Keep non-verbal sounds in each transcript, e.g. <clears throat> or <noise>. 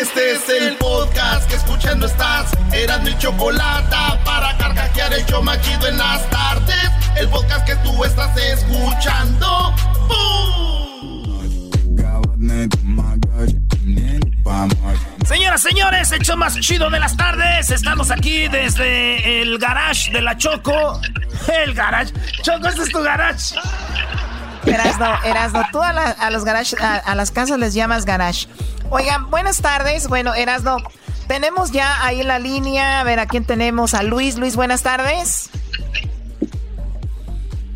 Este es el podcast que escuchando estás. Eran mi chocolate para carcajear el yo machido en las tardes. El podcast que tú estás escuchando. Señoras, señores, el show más chido de las tardes. Estamos aquí desde el garage de la Choco. El garage. Choco, este es tu garage. Erasno, Erasno, tú a, a los garage, a, a, las casas les llamas garage. Oigan, buenas tardes. Bueno, Erasno, tenemos ya ahí en la línea, a ver a quién tenemos, a Luis. Luis, buenas tardes.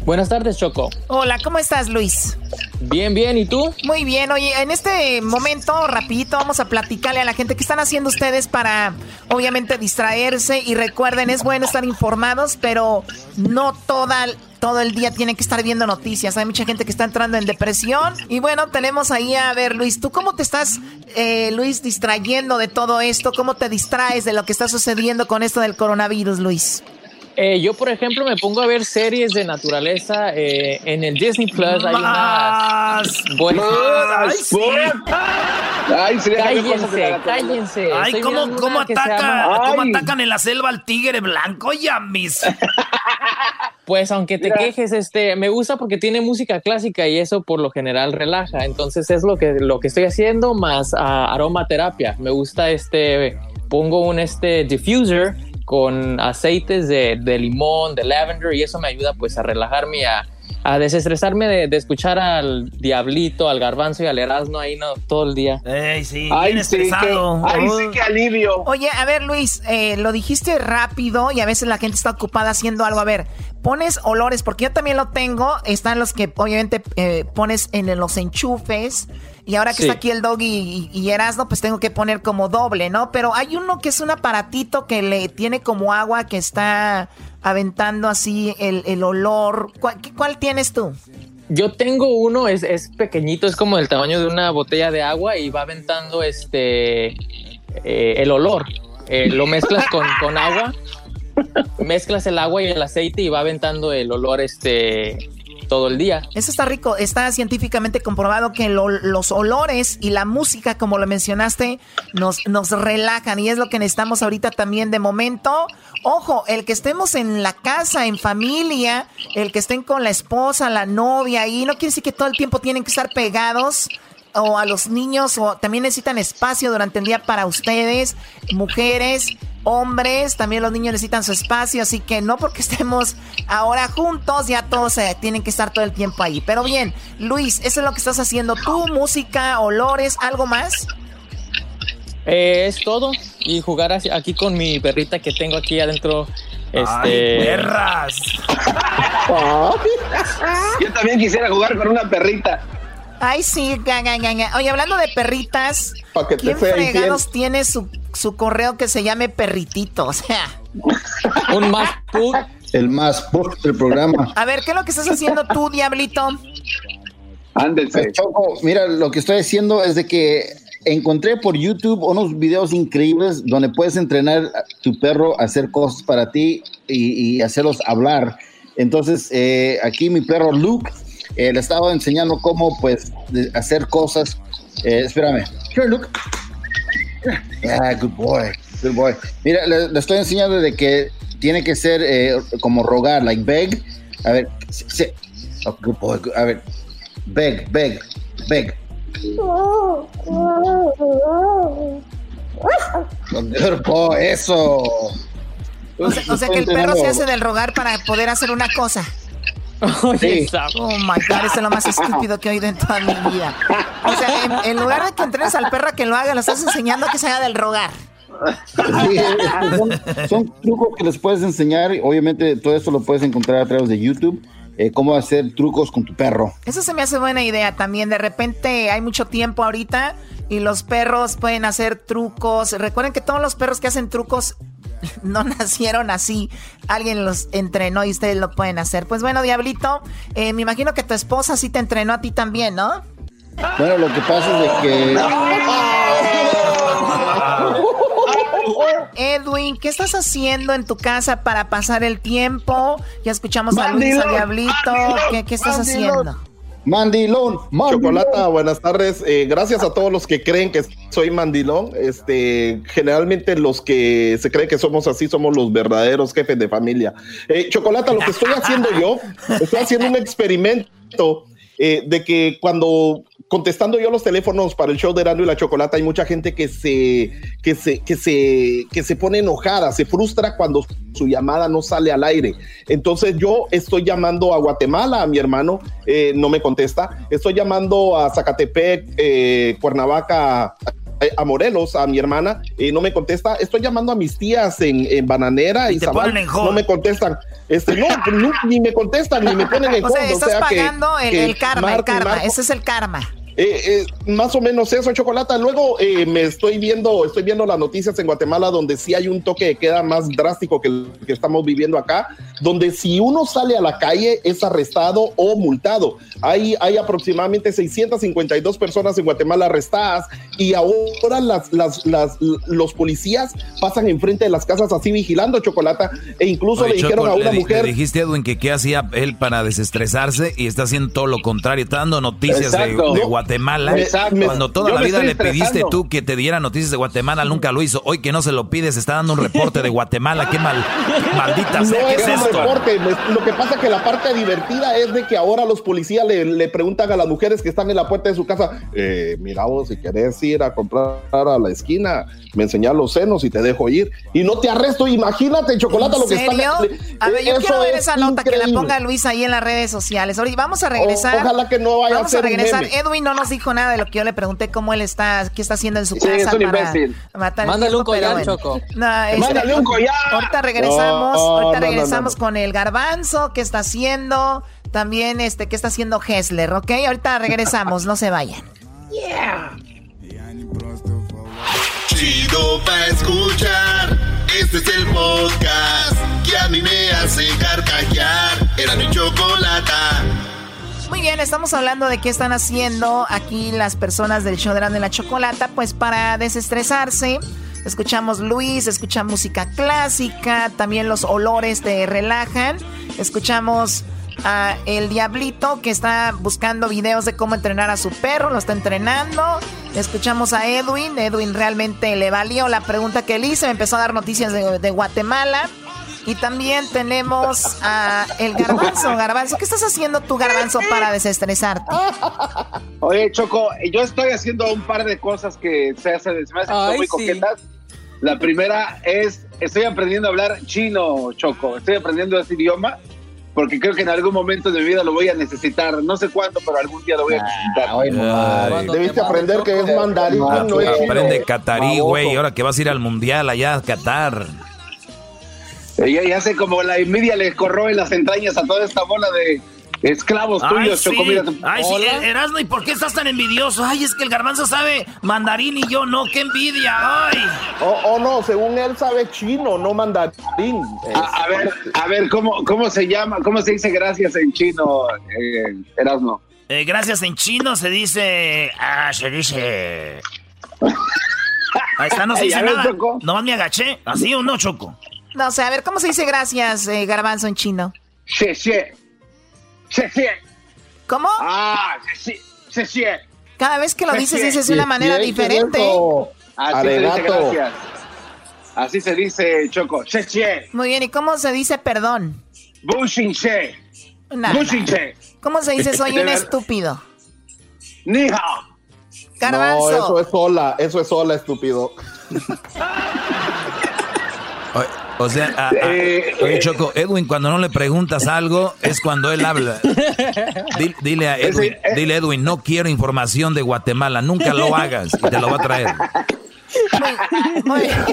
Buenas tardes, Choco. Hola, ¿cómo estás, Luis? Bien, bien, ¿y tú? Muy bien, oye, en este momento, rapidito, vamos a platicarle a la gente qué están haciendo ustedes para, obviamente, distraerse y recuerden, es bueno estar informados, pero no toda, todo el día tienen que estar viendo noticias. Hay mucha gente que está entrando en depresión. Y bueno, tenemos ahí a ver, Luis, ¿tú cómo te estás, eh, Luis, distrayendo de todo esto? ¿Cómo te distraes de lo que está sucediendo con esto del coronavirus, Luis? Eh, yo, por ejemplo, me pongo a ver series de naturaleza eh, en el Disney Plus. Hay unas buenas. Ay, sí. Ay, sí, cállense, cállense. Ay, ¿cómo, cómo, ataca, llama- ¿cómo Ay. atacan en la selva al tigre blanco? Ya, mis. <laughs> Pues aunque te Mira. quejes, este, me gusta porque tiene música clásica y eso por lo general relaja. Entonces es lo que, lo que estoy haciendo más ah, aromaterapia. Me gusta este, pongo un este diffuser con aceites de, de limón, de lavender y eso me ayuda pues a relajarme y a, a desestresarme de, de escuchar al diablito, al garbanzo y al erasno ahí no, todo el día. Ey, sí, Ay, bien sí, estresado. ay, sí, qué alivio. Oye, a ver, Luis, eh, lo dijiste rápido y a veces la gente está ocupada haciendo algo. A ver, pones olores, porque yo también lo tengo. Están los que obviamente eh, pones en los enchufes. Y ahora que Sí. está aquí el dog y, y, pues tengo que poner como doble, ¿no? Pero hay uno que es un aparatito que le tiene como agua que está aventando así el, el olor. ¿Cuál, cuál tienes tú? Yo tengo uno, es, es pequeñito, es como del tamaño de una botella de agua y va aventando este eh, el olor. Eh, lo mezclas con, <laughs> con agua, mezclas el agua y el aceite y va aventando el olor este todo el día. Eso está rico. Está científicamente comprobado que lo- los olores y la música, como lo mencionaste, nos, nos relajan y es lo que necesitamos ahorita también de momento. Ojo, el que estemos en la casa, en familia, el que estén con la esposa, la novia, y no quiere decir que todo el tiempo tienen que estar pegados o a los niños o también necesitan espacio durante el día para ustedes, mujeres, hombres, también los niños necesitan su espacio, así que no porque <laughs> estemos ahora juntos, ya todos eh, tienen que estar todo el tiempo ahí. Pero bien, Luis, eso es lo que estás haciendo tú, música, olores, algo más. Eh, es todo y jugar aquí con mi perrita que tengo aquí adentro. Ay, Este, perras. <laughs> Yo también quisiera jugar con una perrita. Ay, sí, ga, ga, ga, ga. Oye, hablando de perritas, Pa' que ¿quién fregados tiene su, su correo que se llame perritito? <laughs> O sea, un más put el más post del programa. a ver, ¿qué es lo que estás haciendo tú, diablito? Ándense. Pues, Choco, mira, lo que estoy haciendo es de que encontré por YouTube unos videos increíbles donde puedes entrenar a tu perro a hacer cosas para ti y, y hacerlos hablar. Entonces, eh, aquí mi perro Luke eh, le estaba enseñando cómo, pues, de- hacer cosas. Eh, espérame. Here, Luke. Ah, good boy, good boy. Mira, le, le estoy enseñando de que tiene que ser eh, como rogar, like beg. A ver, sí. Oh, good boy. good- A ver, beg, beg, beg. Cuerpo, eso. O sea, o sea que el perro se hace del rogar para poder hacer una cosa. <laughs> Oye, Oh my god, eso es lo más estúpido que he oído en toda mi vida. O sea, en, en lugar de que entrenes al perro a que lo haga, lo estás enseñando a que se haga del rogar. Sí, son, son trucos que les puedes enseñar. Obviamente, todo esto lo puedes encontrar a través de YouTube. eh, cómo hacer trucos con tu perro. Eso se me hace buena idea también. De repente hay mucho tiempo ahorita y los perros pueden hacer trucos. Recuerden que todos los perros que hacen trucos <laughs> no nacieron así. Alguien los entrenó y ustedes lo pueden hacer. Pues bueno, Diablito, eh, me imagino que tu esposa sí te entrenó a ti también, ¿no? Bueno, lo que pasa es de que <laughs> Edwin, ¿qué estás haciendo en tu casa para pasar el tiempo? Ya escuchamos a Luis, a Mandilón, Diablito. ¿Qué, qué estás haciendo? Mandilón, mandilón. Chocolata, buenas tardes. Eh, gracias a todos los que creen que soy mandilón. Este, generalmente los que se creen que somos así somos los verdaderos jefes de familia. Eh, Chocolata, lo que estoy haciendo yo, estoy haciendo un experimento eh, de que cuando contestando yo los teléfonos para el show de Erasmo y la Chocolata, hay mucha gente que se, que se, que se, que se pone enojada, se frustra cuando su llamada no sale al aire. Entonces yo estoy llamando a Guatemala, a mi hermano, eh, no me contesta. Estoy llamando a Zacatepec, eh, Cuernavaca, a Morelos, a mi hermana, y no me contesta. Estoy llamando a mis tías en, en Bananera y, no me contestan. Este, no, <laughs> no, ni me contestan, ni me ponen en O sea, estás que- pagando el, que el karma, el karma. marco. Ese es el karma. Eh, eh, más o menos eso, Chocolata. Luego eh, me estoy viendo, estoy viendo las noticias en Guatemala donde sí hay un toque de queda más drástico que el que estamos viviendo acá, donde si uno sale a la calle es arrestado o multado. Hay, hay aproximadamente 652 personas en Guatemala arrestadas y ahora las, las, las, los policías pasan enfrente de las casas así vigilando, Chocolata, e incluso Oye, le dijeron Choco, a una le, mujer... le dijiste, Edwin, que qué hacía él para desestresarse y está haciendo todo lo contrario. Está dando noticias de, de Guatemala. Exacto. Cuando toda Yo la vida le pediste tú que te diera noticias de Guatemala, nunca lo hizo. Hoy que no se lo pides, está dando un reporte de Guatemala. Qué mal, maldita No sea. ¿Qué es es un esto? reporte. Lo que pasa que la parte divertida es de que ahora los policías le, le preguntan a las mujeres que están en la puerta de su casa, eh, mira vos, si querés ir a comprar a la esquina, me enseñas los senos y te dejo ir. Y no te arresto, imagínate, chocolate, lo que está... A ver, yo Eso quiero ver es esa nota que la ponga Luis ahí en las redes sociales. Ahorita vamos a regresar. O- ojalá que no vaya a Vamos ser un regresar. meme. Edwin no nos dijo nada de lo que yo le pregunté, cómo él está, qué está haciendo en su Sí, casa es un para imbécil. matar Mándale un tiempo, collar, bueno. Choco. No, este, Mándale un collar. Ahorita regresamos, No, ahorita no, no, regresamos no. con el garbanzo, qué está haciendo, también este, qué está haciendo Hessler, ¿ok? Ahorita regresamos, no se vayan. Chido pa' escuchar. Este es el podcast que a mí me hace carcajear. Era mi chocolata. Muy bien, estamos hablando de qué están haciendo aquí las personas del show de Grande la Chocolata, pues para desestresarse. Escuchamos Luis, escucha música clásica, también los olores te relajan. Escuchamos a El Diablito que está buscando videos de cómo entrenar a su perro, lo está entrenando. Escuchamos a Edwin, Edwin realmente le valió la pregunta que le hice, me empezó a dar noticias de Guatemala. Y también tenemos a el garbanzo. <laughs> Garbanzo, ¿qué estás haciendo tú, garbanzo, para desestresarte? <laughs> Oye, Choco, yo estoy haciendo un par de cosas que se hacen, se me hacen Ay, muy sí. coquetas. La primera es, estoy aprendiendo a hablar chino, Choco. Estoy aprendiendo ese idioma porque creo que en algún momento de mi vida lo voy a necesitar. No sé cuándo, pero algún día lo voy a necesitar. Ay, mamá. Ay, Cuando Debiste te aprender mando, que es mandarín, Ah, no es chino. Aprende catarí, güey. Ahora que vas a ir al mundial allá a Qatar. Eh, Ya, sé como la envidia le corroe las entrañas a toda esta bola de esclavos Ay, tuyos, sí. Choco. Mira, Ay, sí, Hola. Er- Erasmo, ¿y por qué estás tan envidioso? Ay, es que el garbanzo sabe mandarín y yo no, qué envidia. Ay. Oh, oh, no, según él sabe chino, no mandarín. a, a ver, a ver, ¿cómo, ¿cómo se llama? ¿Cómo se dice gracias en chino, eh, Erasmo? Eh, gracias en chino se dice. Ah, se dice. <laughs> Ahí está, no se dice nada. Nomás me agaché. ¿Así o no, Choco? No, sea, a ver, ¿cómo se dice gracias, eh, garbanzo en chino? Xie xie. Xie xie. ¿Cómo? Ah, xie xie. Xie xie. Cada vez que lo dices, dices de una manera diferente. Así se dice gracias. Así se dice, Choco. Xie xie. Muy bien, ¿y cómo se dice perdón? Bu xin xie. Nada. Bu xin xie. ¿Cómo se dice soy <laughs> un estúpido? Ni hao. Garbanzo. No, eso es sola, eso es sola, estúpido. O, sea, oye, Choco, Edwin, cuando no le preguntas algo, es cuando él habla. Dile, a Edwin, dile Edwin, no quiero información de Guatemala, nunca lo hagas y te lo va a traer.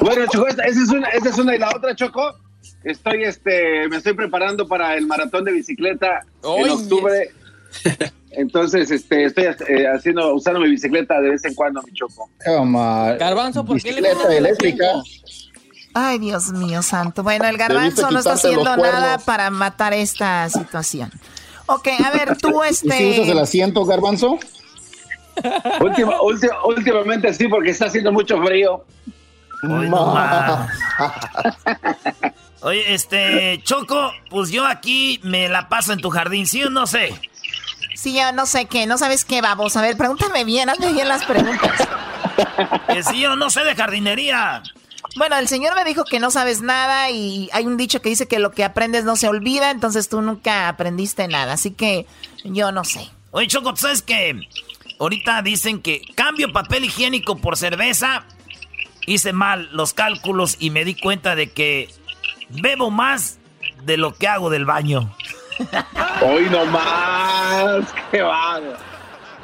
Bueno, Choco, esa es una, esa es una y la otra, Choco. Estoy, este, me estoy preparando para el maratón de bicicleta en octubre. Entonces, este, estoy eh, haciendo, usando mi bicicleta de vez en cuando, mi choco. Garbanzo, ¿por qué bicicleta eléctrica? Ay, Dios mío, santo. Bueno, el garbanzo no está haciendo nada para matar esta situación. Ok, a ver, tú este... <laughs> ¿Y si usas el asiento, garbanzo? <laughs> últimamente sí, porque está haciendo mucho frío. Oye, este, Choco, pues yo aquí me la paso en tu jardín, ¿sí o no sé? Sí, yo no sé qué, no sabes qué, vamos. A ver, pregúntame bien, hazme bien las preguntas. Que sí, yo no sé de jardinería. Bueno, el señor me dijo que no sabes nada y hay un dicho que dice que lo que aprendes no se olvida, entonces tú nunca aprendiste nada, así que yo no sé. Oye, Choco, ¿sabes que Ahorita dicen que cambio papel higiénico por cerveza. Hice mal los cálculos y me di cuenta de que bebo más de lo que hago del baño. Hoy no más, qué va.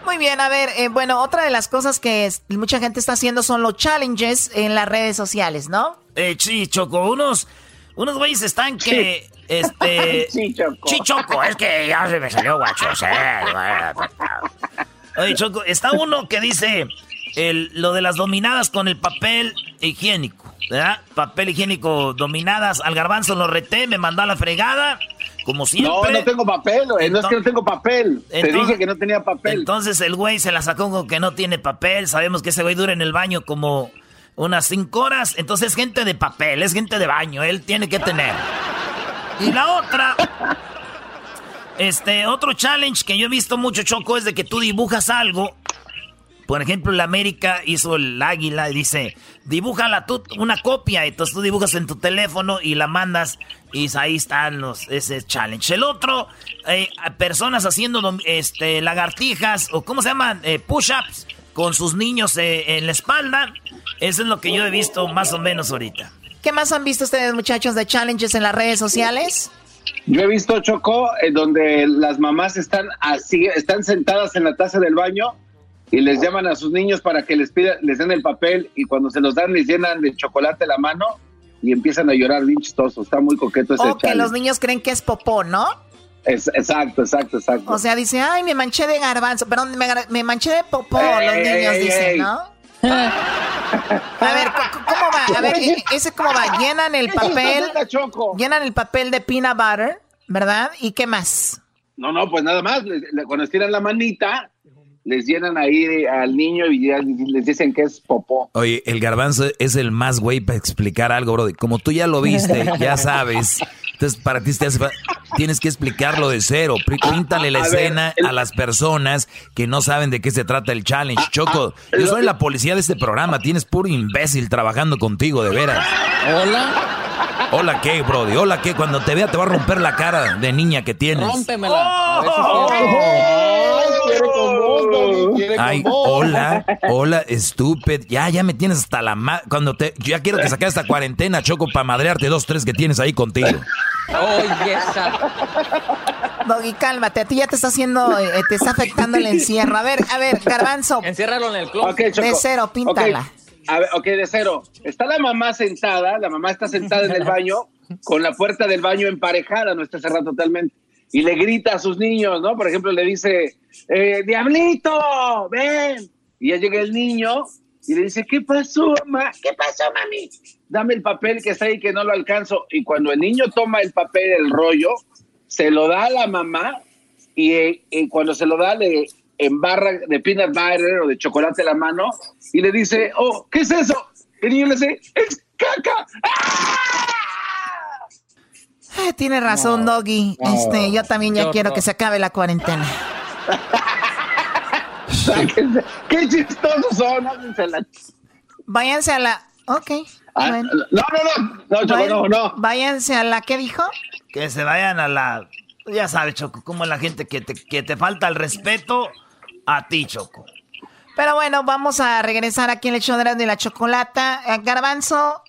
Muy bien, a ver, eh, bueno, otra de las cosas que mucha gente está haciendo son los challenges en las redes sociales, ¿no? Eh, sí, Choco, unos, unos güeyes están que, este... <laughs> sí, Choco. Sí, Choco, es que ya se me salió guacho, <laughs> Oye, Choco, está uno que dice el, lo de las dominadas con el papel higiénico, ¿verdad? Papel higiénico dominadas, al garbanzo lo reté, me mandó a la fregada como siempre. No, no tengo papel, no es que no tengo papel. Te dije que no tenía papel. Entonces el güey se la sacó con que no tiene papel. Sabemos que ese güey dura en el baño como unas cinco horas. Entonces es gente de papel, es gente de baño. Él tiene que tener. Y la otra. Este, otro challenge que yo he visto mucho, Choco, es de que tú dibujas algo por ejemplo, la América hizo el águila y dice, dibújala tú una copia. Entonces tú dibujas en tu teléfono y la mandas y ahí están los, ese challenge. El otro, eh, personas haciendo este, lagartijas o ¿cómo se llaman? Eh, push-ups con sus niños eh, en la espalda. Eso es lo que yo he visto más o menos ahorita. ¿Qué más han visto ustedes, muchachos, de challenges en las redes sociales? Yo he visto Choco, donde las mamás están así, están sentadas en la taza del baño y les llaman a sus niños para que les pida, les den el papel y cuando se los dan les llenan de chocolate la mano y empiezan a llorar bien chistoso. Está muy coqueto ese O que los niños creen que es popó, ¿no? Es, exacto, exacto, exacto. O sea, dice, ay, me manché de garbanzo, perdón, me, manché de popó, los niños dicen, ¿no? a ver, ¿cómo va? A ver, ¿ese cómo va? Llenan el papel, llenan el papel de peanut butter, ¿verdad? ¿Y qué más? No, no, pues nada más, cuando estiran la manita, les llenan ahí al niño y les dicen que es popó. Oye, el garbanzo es el más güey para explicar algo, bro. Como tú ya lo viste, ya <laughs> sabes. Entonces, para ti tienes que explicarlo de cero. Píntale la escena a las personas que no saben de qué se trata el challenge. Ah, Choco, ah, yo soy la policía de este programa. Tienes puro imbécil trabajando contigo, de veras. Hola. Hola, ¿qué, Brody? Hola, ¿qué? Cuando te vea te va a romper la cara de niña que tienes. Rómpemela. Ay, hola, <laughs> hola, estúpido. Ya, ya me tienes hasta la ma Cuando te. ya quiero que saques esta cuarentena, Choco, para madrearte dos, tres que tienes ahí contigo. Oye, Doggy, cálmate. A ti ya te está haciendo. Eh, te está afectando el encierro. A ver, a ver, Garbanzo. Enciérralo en el club. de cero, píntala. A ver, ok, de cero. Está la mamá sentada, la mamá está sentada en el baño, con la puerta del baño emparejada, no está cerrada totalmente y le grita a sus niños, ¿no? Por ejemplo, le dice, eh, Diablito, ven. Y ya llega el niño y le dice, ¿qué pasó, mamá? ¿Qué pasó, mami? Dame el papel que está ahí que no lo alcanzo. Y cuando el niño toma el papel, el rollo, se lo da a la mamá y, cuando se lo da le embarra de peanut butter o de chocolate la mano y le dice, oh, ¿qué es eso? Y el niño le dice, es caca. ¡Ah! Eh, tiene razón, Doggy. Este, yo también ya quiero que se acabe la cuarentena. <laughs> Qué chistosos son. Váyanse a la. Ok. Ah, no, no, no. No, no, Váyanse a la. ¿Qué dijo? Que se vayan a la. Ya sabes, Choco, como la gente que te, que te falta el respeto a ti, Choco. Pero bueno, vamos a regresar aquí en el show de la chocolata. Eh, Garbanzo.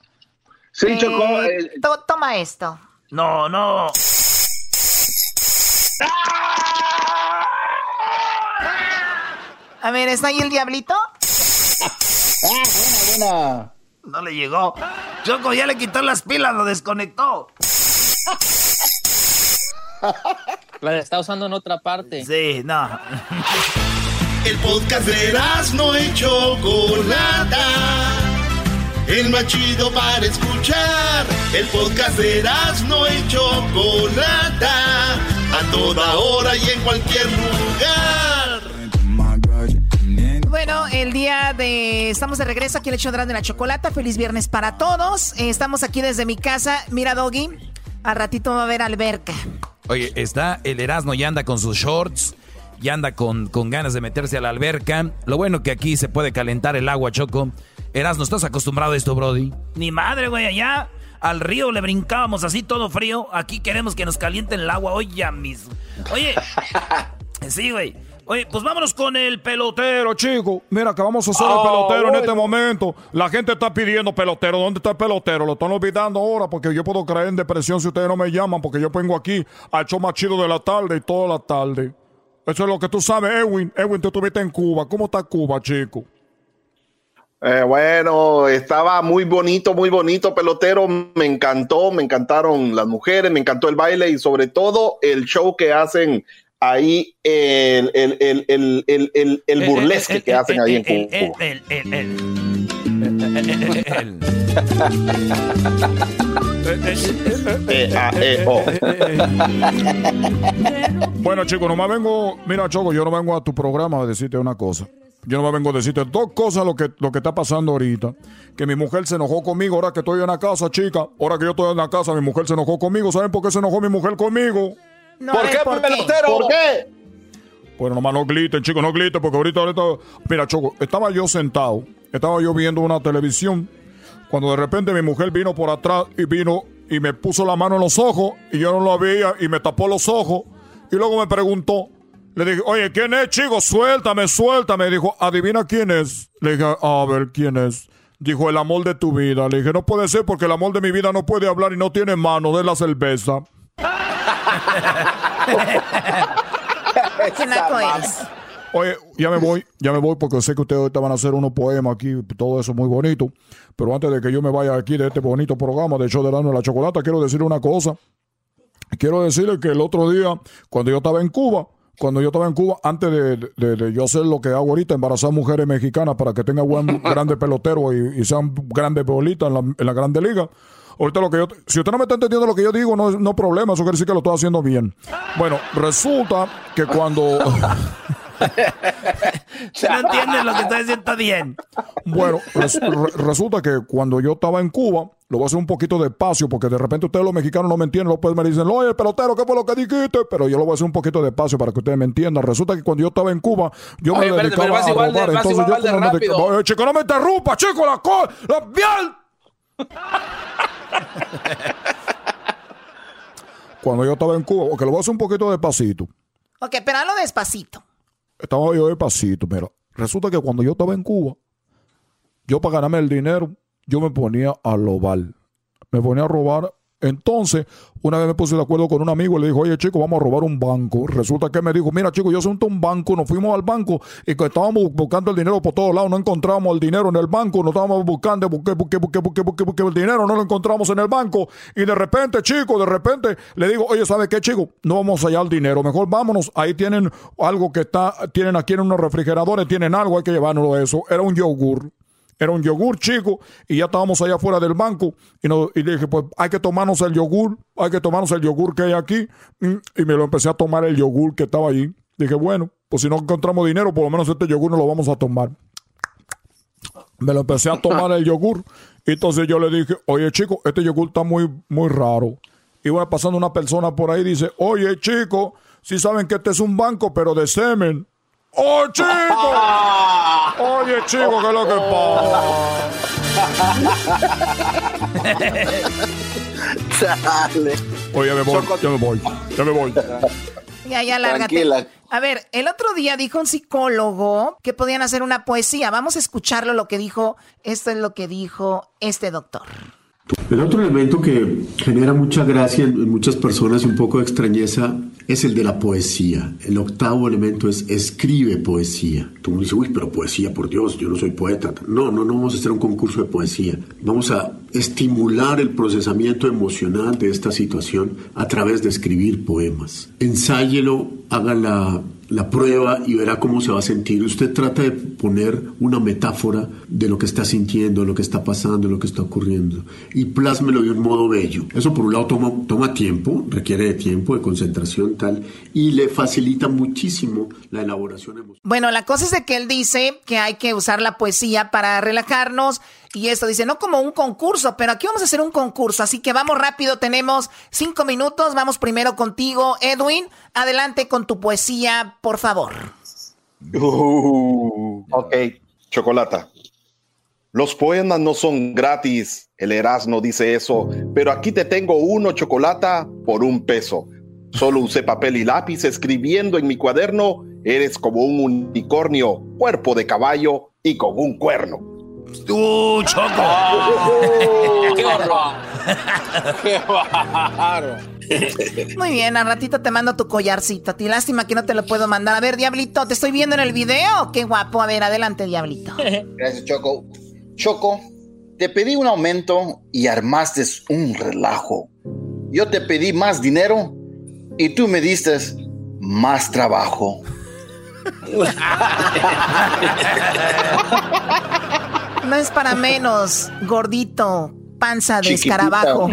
Sí, eh, Choco. Eh, toma esto. No, no. A ver, ¿está ahí el diablito? Ah, buena, buena. No le llegó. Choco ya le quitó las pilas, lo desconectó. La está usando en otra parte. Sí, no. El podcast de no hecho Chocolata. El más chido para escuchar. El podcast de no hecho Chocolata. A toda hora y en cualquier lugar. Bueno, el día de. Estamos de regreso aquí en el hecho de la chocolata. Feliz viernes para todos. Eh, estamos aquí desde mi casa. Mira, Doggy. Al ratito va a haber alberca. Oye, está el Erasmo y anda con sus shorts, y anda con, con ganas de meterse a la alberca. Lo bueno que aquí se puede calentar el agua, Choco. Erasmo, ¿estás acostumbrado a esto, Brody? Ni madre, güey, allá al río le brincábamos así todo frío. Aquí queremos que nos calienten el agua hoy ya mismo. Oye, <laughs> sí, güey. Oye, pues vámonos con el pelotero, chico. Mira, que vamos a hacer el ah, pelotero en este momento. La gente está pidiendo pelotero. ¿Dónde está el pelotero? Lo están olvidando ahora porque yo puedo caer en depresión si ustedes no me llaman porque yo vengo aquí al show más chido de la tarde y toda la tarde. Eso es lo que tú sabes, Edwin. Edwin, tú estuviste en Cuba. ¿Cómo está Cuba, chico? Eh, bueno, estaba muy bonito, muy bonito, pelotero. Me encantó, me encantaron las mujeres, me encantó el baile y sobre todo el show que hacen ahí el, el, el, el, el burlesque que hacen ahí en Cuba. <laughs> Bueno, chicos, nomás vengo. Mira, Choco, yo no vengo a tu programa a decirte una cosa. Yo no me vengo a decirte dos cosas lo que, lo que está pasando ahorita. Que mi mujer se enojó conmigo ahora que estoy en la casa, chica. Ahora que yo estoy en la casa, mi mujer se enojó conmigo. ¿Saben por qué se enojó mi mujer conmigo? ¿Por, qué, ¿por, pelotero? ¿Por qué? Bueno, nomás no griten, chicos, no griten, porque ahorita, ahorita. Mira, Choco, estaba yo sentado, estaba yo viendo una televisión, cuando de repente mi mujer vino por atrás y vino y me puso la mano en los ojos y yo no lo veía y me tapó los ojos y luego me preguntó, le dije, oye, ¿quién es, chico? Suéltame, suéltame. Dijo, adivina quién es. Le dije, a ver, ¿quién es? Dijo, el amor de tu vida. Le dije, no puede ser porque el amor de mi vida no puede hablar y no tiene mano de la cerveza. Oye, ya me voy, ya me voy porque sé que ustedes ahorita van a hacer unos poemas aquí, todo eso muy bonito. Pero antes de que yo me vaya aquí de este bonito programa de Show de de la Chocolata, quiero decirle una cosa. Quiero decirle que el otro día, cuando yo estaba en Cuba, cuando yo estaba en Cuba, antes de, yo hacer lo que hago ahorita, embarazar mujeres mexicanas para que tengan buen, <laughs> grandes peloteros y, sean grandes bolitas en la, en la grande liga. Ahorita lo que yo, si usted no me está entendiendo lo que yo digo, no, no problema, eso quiere decir que lo estoy haciendo bien. Bueno, resulta que cuando... <laughs> si no entiendes lo que estoy diciendo, está bien. Bueno, resulta que cuando yo estaba en Cuba, lo voy a hacer un poquito despacio, porque de repente ustedes los mexicanos no me entienden, los pues me dicen, oye, pelotero, ¿qué fue lo que dijiste? Pero yo lo voy a hacer un poquito despacio para que ustedes me entiendan. Resulta que cuando yo estaba en Cuba, yo me dedicaba a robar, entonces yo como me dedicaba, chico, no me interrumpa, chico, la cosa, la bien. <laughs> Cuando yo estaba en Cuba, porque lo voy a hacer un poquito despacito. Ok, pero hazlo despacito. Estaba yo despacito, pero resulta que cuando yo estaba en Cuba, yo para ganarme el dinero, yo me ponía a robar. Me ponía a robar entonces, una vez me puse de acuerdo con un amigo y le dijo, oye chico, vamos a robar un banco. Resulta que me dijo, mira chico, yo soy un banco, nos fuimos al banco y que estábamos buscando el dinero por todos lados, no encontramos el dinero en el banco, nos estábamos buscando, busqué, busqué, busqué, busqué, busqué, busqué el dinero, no lo encontramos en el banco. Y de repente, chico, de repente le digo, oye, ¿sabe qué chico? No vamos a hallar el dinero, mejor vámonos, ahí tienen algo que está, tienen aquí en unos refrigeradores, tienen algo, hay que llevárnoslo eso. Era un yogur. Era un yogur chico y ya estábamos allá afuera del banco y, no, y dije, pues hay que tomarnos el yogur, hay que tomarnos el yogur que hay aquí. Mm, y me lo empecé a tomar el yogur que estaba allí. Dije, bueno, pues si no encontramos dinero, por lo menos este yogur no lo vamos a tomar. Me lo empecé a tomar el yogur. Y entonces yo le dije, oye chico, este yogur está muy, muy raro. Y va pasando una persona por ahí y dice, oye chico, si saben que este es un banco, pero de semen. ¡Oh, chico! <laughs> Oye, chico, ¿qué es lo que pasa? Dale. Oye, ya me voy, ya me voy, ya me voy. Ya, ya, lárgate. Tranquila. A ver, el otro día dijo un psicólogo que podían hacer una poesía. Vamos a escucharlo lo que dijo. Esto es lo que dijo este doctor. El otro elemento que genera mucha gracia en muchas personas y un poco de extrañeza es el de la poesía. El octavo elemento es escribe poesía. Tú me dices, uy, pero poesía, por Dios, yo no soy poeta. No, no, no vamos a hacer un concurso de poesía. Vamos a estimular el procesamiento emocional de esta situación a través de escribir poemas. Ensáyelo, haga la la prueba y verá cómo se va a sentir. Usted trata de poner una metáfora de lo que está sintiendo, lo que está pasando, lo que está ocurriendo y plásmelo de un modo bello. Eso por un lado toma, toma tiempo, requiere de tiempo, de concentración tal y le facilita muchísimo la elaboración emocional. Bueno, la cosa es de que él dice que hay que usar la poesía para relajarnos y esto dice, no como un concurso, pero aquí vamos a hacer un concurso, así que vamos rápido, tenemos cinco minutos, vamos primero contigo, Edwin, adelante con tu poesía, por favor. Uh, ok, chocolata. Los poemas no son gratis, el Erasmo dice eso, pero aquí te tengo uno, chocolata, por un peso. Solo usé papel y lápiz escribiendo en mi cuaderno, eres como un unicornio, cuerpo de caballo y con un cuerno. ¡Uh, Choco! ¡Qué horror! <laughs> ¡Qué barro! Muy bien, al ratito te mando tu collarcito. A ti lástima que no te lo puedo mandar. A ver, Diablito, ¿te estoy viendo en el video? ¡Qué guapo! A ver, adelante, Diablito. <laughs> Gracias, Choco. Choco, te pedí un aumento y armaste un relajo. Yo te pedí más dinero y tú me diste más trabajo. <laughs> No es para menos, gordito, panza de escarabajo.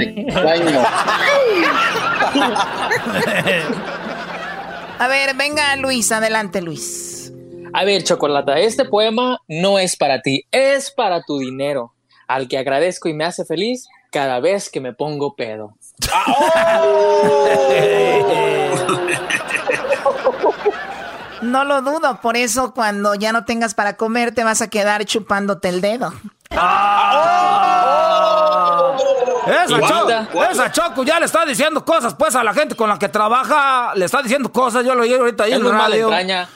A ver, venga Luis, adelante Luis. A ver, Chocolata, este poema no es para ti, es para tu dinero, al que agradezco y me hace feliz cada vez que me pongo pedo. <laughs> No lo dudo, por eso cuando ya no tengas para comer te vas a quedar chupándote el dedo. ¡Ah! Esa, Choco, esa Choco ya le está diciendo cosas pues a la gente con la que trabaja, le está diciendo cosas, yo lo oí ahorita ahí en el radio.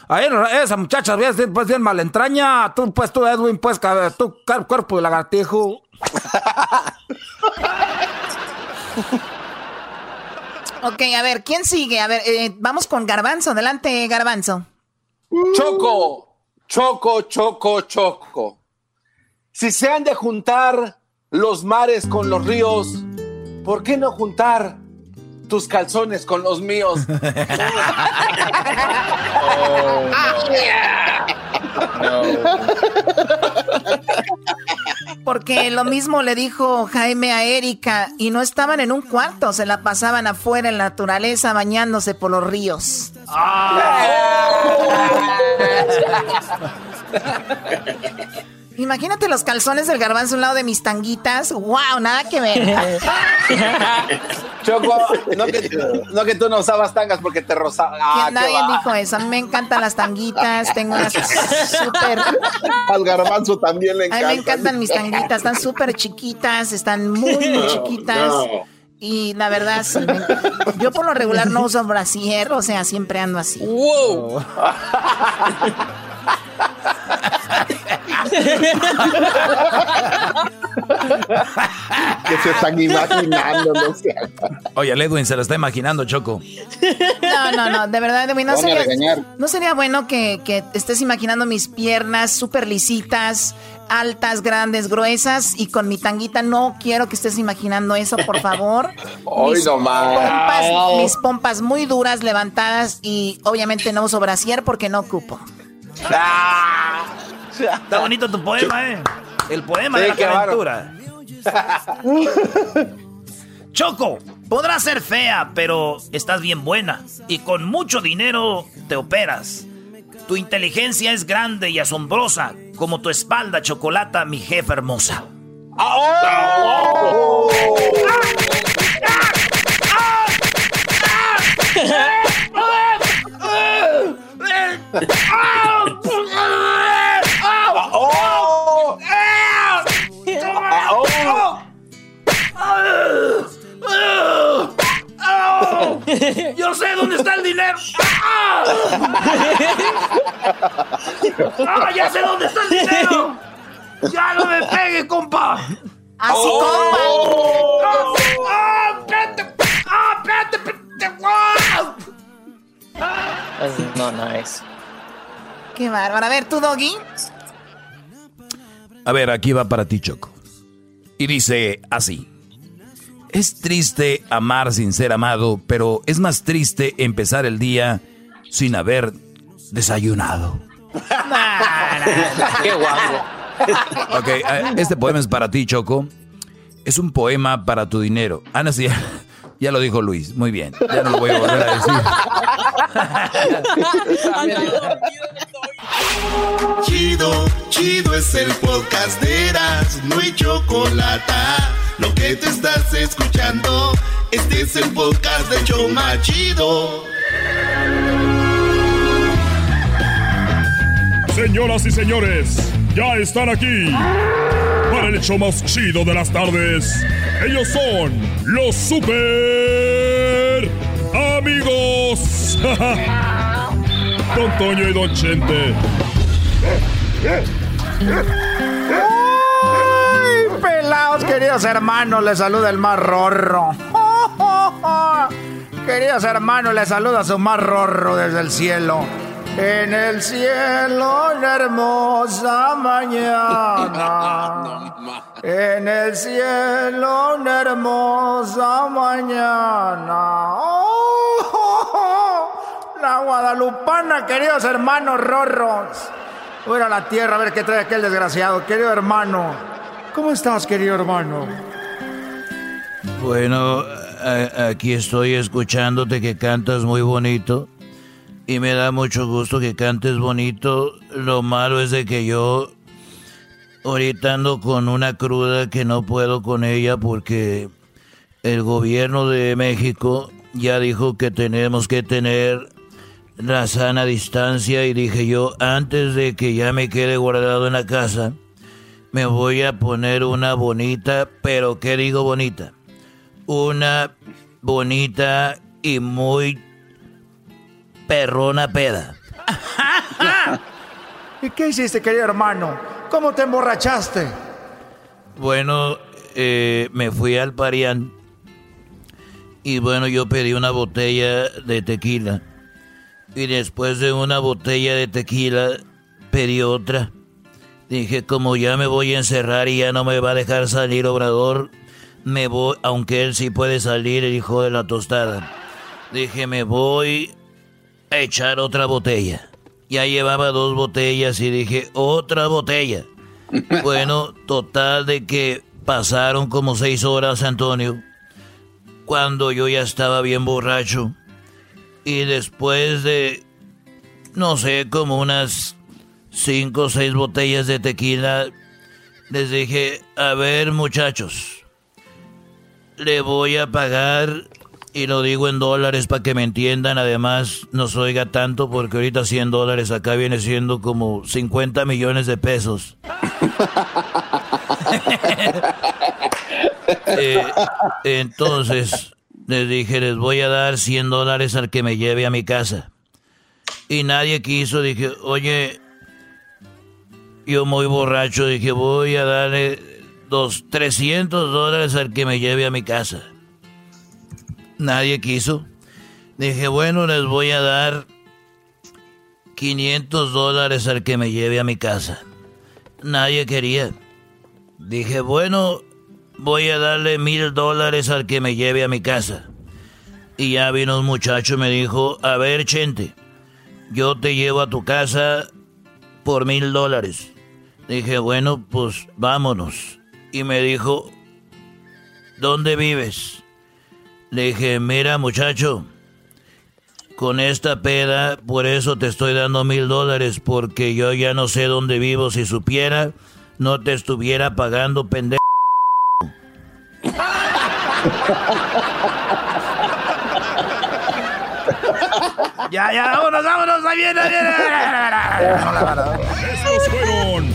Ahí esa muchacha bien, pues bien malentraña, tú pues tú Edwin pues tú cuerpo de lagartijo. ok, a ver, ¿quién sigue? A ver, eh, vamos con Garbanzo, adelante Garbanzo. Choco, choco, choco, choco. Si se han de juntar los mares con los ríos, ¿por qué no juntar tus calzones con los míos? <laughs> Porque lo mismo le dijo Jaime a Erika y no estaban en un cuarto, se la pasaban afuera en la naturaleza bañándose por los ríos. <laughs> Imagínate los calzones del garbanzo a un lado de mis tanguitas. ¡Wow! Nada que ver. <laughs> Choco, no que, tú no usabas tangas porque te rozaba. Ah, nadie dijo eso. A mí me encantan las tanguitas. Tengo unas súper. Al garbanzo también le encantan. A mí me encantan mis tanguitas. Están súper chiquitas. Están muy, muy chiquitas. Y la verdad, yo por lo regular no uso brasier, o sea, siempre ando así. ¡Wow! <laughs> que se están imaginando, no sé. Oye, Edwin se lo está imaginando, Choco. No, no, no, de verdad, Edwin, no, sería, no sería bueno que, que estés imaginando mis piernas súper lisitas, altas, grandes, gruesas y con mi tanguita. No quiero que estés imaginando eso, por favor. <laughs> Hoy mis, pompas, mis pompas muy duras, levantadas y obviamente no uso brasier porque no ocupo. Ah. Está bonito tu poema, ¿eh? El poema de la aventura. Choco, podrás ser fea, pero estás bien buena. Y con mucho dinero te operas. Tu inteligencia es grande y asombrosa, como tu espalda, chocolata, mi jefa hermosa. ¡Oh! <laughs> Yo sé dónde está el dinero. ¡Ah! ¡Ah, ya sé dónde está el dinero! ¡Ya no me pegue, compa! ¡Así, compa! ¡Ah, ¡Ah, espérate! ¡Ah, espérate! espérate! ¡Ah! Not nice. Qué bárbaro. A ver, tú, Doggy. A ver, aquí va para ti, Choco. Y dice así. Es triste amar sin ser amado, pero es más triste empezar el día sin haber desayunado. Qué guapo. Ok, eh, este poema es para ti, Choco. Es un poema para tu dinero. Ana, sí, ya, ya lo dijo Luis. Muy bien. Ya no lo voy a volver a decir. Chido, chido es el podcast de Eras, no hay chocolate. Lo que te estás escuchando, este es el podcast de Choma Chido. Señoras y señores, ya están aquí para el hecho más chido de las tardes. Ellos son los super amigos. <laughs> Don Toño y Don Chente. ¡Ay, pelados, queridos hermanos! Les saluda el más rorro. <laughs> Queridos hermanos, les saluda su más rorro desde el cielo. En el cielo, una hermosa mañana. En el cielo, una hermosa mañana. <laughs> La guadalupana, queridos hermanos rorros. Voy a la tierra a ver qué trae aquel desgraciado. Querido hermano, ¿cómo estás, querido hermano? Bueno, aquí estoy escuchándote que cantas muy bonito. Y me da mucho gusto que cantes bonito. Lo malo es de que yo ahorita ando con una cruda que no puedo con ella porque el gobierno de México ya dijo que tenemos que tener la sana distancia y dije yo, antes de que ya me quede guardado en la casa, me voy a poner una bonita, pero ¿qué digo bonita? Una bonita y muy perrona peda. ¿Y qué hiciste, querido hermano? ¿Cómo te emborrachaste? Bueno, eh, me fui al Parián y bueno, yo pedí una botella de tequila y después de una botella de tequila pedí otra. Dije, como ya me voy a encerrar y ya no me va a dejar salir Obrador, me voy, aunque él sí puede salir, el hijo de la tostada. Dije, me voy a echar otra botella. Ya llevaba dos botellas y dije, otra botella. <laughs> Bueno, total de que pasaron como seis horas, Antonio, cuando yo ya estaba bien borracho. Y después de, no sé, como unas cinco o seis botellas de tequila, les dije, a ver muchachos, le voy a pagar, y lo digo en dólares para que me entiendan, además no se oiga tanto porque ahorita 100 dólares acá viene siendo como 50 millones de pesos. <laughs> Eh, entonces les dije, les voy a dar 100 dólares al que me lleve a mi casa. Y nadie quiso, dije, oye, yo muy borracho, dije, voy a darle dos, 300 dólares al que me lleve a mi casa. Nadie quiso. Dije, bueno, les voy a dar 500 dólares al que me lleve a mi casa. Nadie quería. Dije, bueno, voy a darle mil dólares al que me lleve a mi casa. Y ya vino un muchacho y me dijo, a ver, Chente, yo te llevo a tu casa por mil dólares. Dije, bueno, pues vámonos. Y me dijo, ¿dónde vives? Le dije, mira muchacho, con esta peda, por eso te estoy dando mil dólares, porque yo ya no sé dónde vivo. Si supiera, no te estuviera pagando, pendejo. Ya, ya, vámonos, vámonos, ahí viene, ahí viene. Estos fueron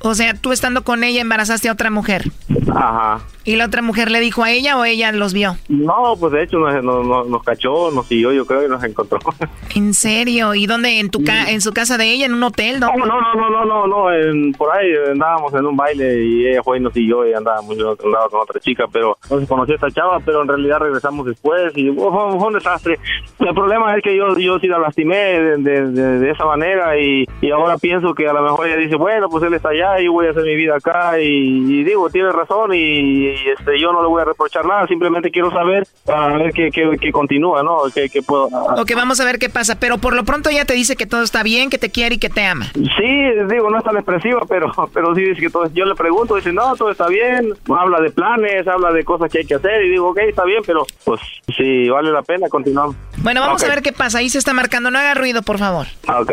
O sea, tú estando con ella embarazaste a otra mujer. Ajá. ¿Y la otra mujer le dijo a ella o ella los vio? No, pues de hecho nos, nos, nos- cachó, nos siguió, yo creo, y nos encontró. <laughs> ¿En serio? ¿Y dónde? ¿En tu ca en su casa de ella? ¿En un hotel? No, no, no, no, no, no, no, en- por ahí andábamos en un baile y ella fue y nos siguió y andábamos, yo andaba con otra chica, pero no se conoció a esta chava, pero en realidad regresamos después y oh, fue, un desastre. El problema es que yo, yo sí la lastimé de, de- de- de esa manera y, y ahora pienso que a lo mejor ella dice, bueno, pues él está allá y voy a hacer mi vida acá y, y digo, tiene razón y, y, este yo no le voy a reprochar nada, simplemente quiero saber para ver qué, qué, qué continúa, ¿no? Que, que puedo... Ok, vamos a ver qué pasa. Pero por lo pronto ella te dice que todo está bien, que te quiere y que te ama. Sí, digo, no es tan expresiva, pero, <laughs> pero sí dice que todo, yo le pregunto, dice, no, todo está bien, habla de planes, habla de cosas que hay que hacer, y digo, ok, está bien, pero pues sí, vale la pena, continuamos. Bueno, vamos a ver qué pasa. Ahí se está marcando. No haga ruido, por favor. Ah, ok.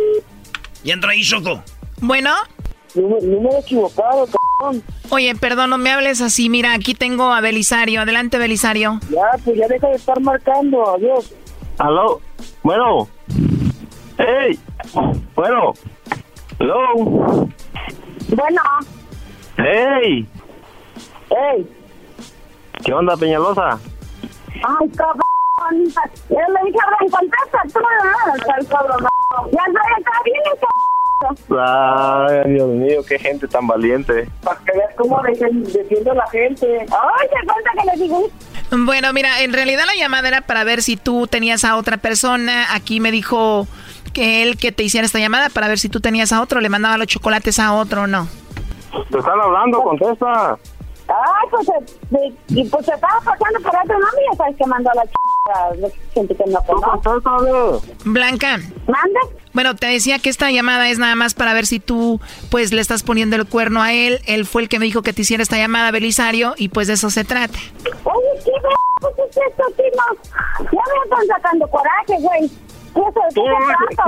Y entra ahí, Choco. Bueno. Número equivocado, cabrón. Oye, perdón, no me hables así. Mira, aquí tengo a Belisario. Adelante, Belisario. Ya, pues ya deja de estar marcando, adiós. Aló, bueno. Hey, bueno. Hello. Bueno, Hey. ¡Ey! ¿Qué onda, Peñalosa? Ay, cabrón. Yo le dije, ven, contesta tú, ¿no? El cabrón. Ya estoy acá bien, cabrón. Ay, Dios mío, qué gente tan valiente. Para que veas cómo defiende la gente. Ay, se cuenta que le digo. Bueno, mira, en realidad la llamada era para ver si tú tenías a otra persona. Aquí me dijo que él que te hiciera esta llamada para ver si tú tenías a otro, le mandaba los chocolates a otro o no. Te están hablando, contesta. Ay, pues, eh, y pues se estaba pasando por otro nombre y ya sabes que mandó a la ch... gente que no conoce. Blanca. ¿Mande? Bueno, te decía que esta llamada es nada más para ver si tú, pues, le estás poniendo el cuerno a él. Él fue el que me dijo que te hiciera esta llamada, Belisario, y pues de eso se trata. Oye, ¿qué pues es esto, Timo? Ya me están sacando coraje, güey. Tú, ¿qué se trata?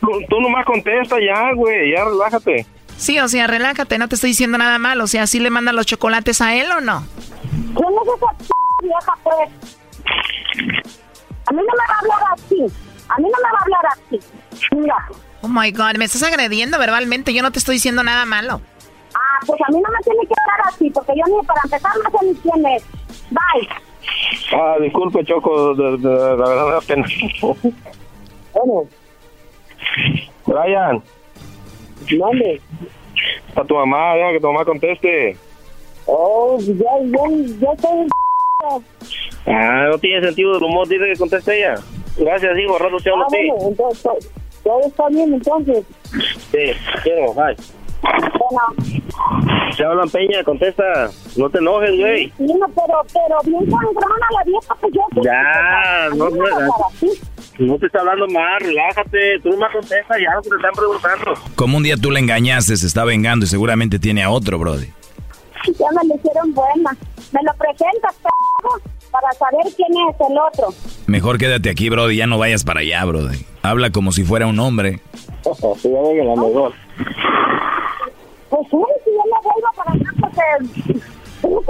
tú, tú nomás contesta ya, güey, ya relájate. Sí, o sea, relájate, no te estoy diciendo nada mal. O sea, ¿sí le mandan los chocolates a él o no? ¿Quién es esa p vieja, pues? A mí no me va a hablar así. A mí no me va a hablar así. Mira. Oh my God, me estás agrediendo verbalmente. Yo no te estoy diciendo nada malo. Ah, pues a mí no me tiene que hablar así, porque yo ni para empezar no sé ni quién es. Bye. Ah, disculpe, Choco, de, de- de- la verdad me da pena. Bueno. Brian. ¿Dónde? A tu mamá, deja que tu mamá conteste. Oh, ya, ya, ya estoy... Ah, no tiene sentido del humor, dice que conteste ella. Gracias, hijo, rato te hablo Ah, a ti. bueno, entonces, to- todo está bien, entonces. Sí, quiero, bye. Bueno, Se hablan Peña, contesta. No te enojes, güey. sí, no, pero, pero bien sangrona la vieja, pues yo... Ya, no, no, no te está hablando mal, relájate. Tú nomás contesta ya lo que te están preguntando. Como un día tú le engañaste, se está vengando y seguramente tiene a otro, Brody. Ya me lo hicieron buena. Me lo presentas, p***, para saber quién es el otro. Mejor quédate aquí, Brody, ya no vayas para allá, Brody. Habla como si fuera un hombre. Se llama el mejor. Pues sí, si yo me vuelvo para acá porque...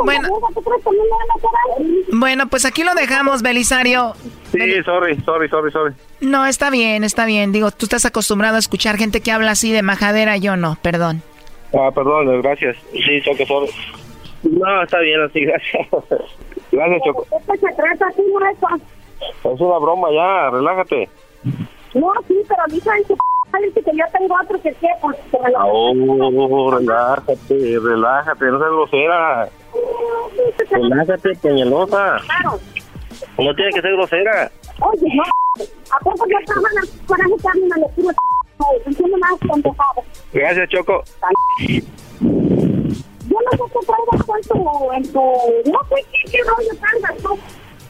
Bueno. ¿Tú crees que a mí me van a hacer algo? Bueno, pues aquí lo dejamos, Belisario. Sí, sorry, sorry, sorry, sorry. No, está bien, está bien. Digo, tú estás acostumbrado a escuchar gente que habla así de majadera, yo no, perdón. Ah, perdón, gracias. Sí, Choco, sorry. No, está bien así, <laughs> gracias. Gracias, Choco. Esto se trata así, no es una broma ya, relájate. No, sí, pero dicen que que yo tengo otro que qué, pues que me lo... Oh, relájate, relájate, no seas grosera. Relájate, peñalosa. Claro. No tienes que ser grosera. Oye, no, ¿a poco yo estaba en la coraje que Gracias, Choco. Yo no sé qué traigas en tu, en tu... No sé qué, qué rollo traigas tú.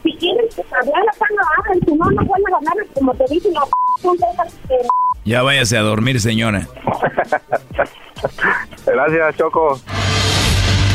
Si quieres que hablar la hablen. Si no, no vuelven a hablar. Como te dije, no, son cosas que... Ya váyase a dormir, señora. <laughs> Gracias, Choco.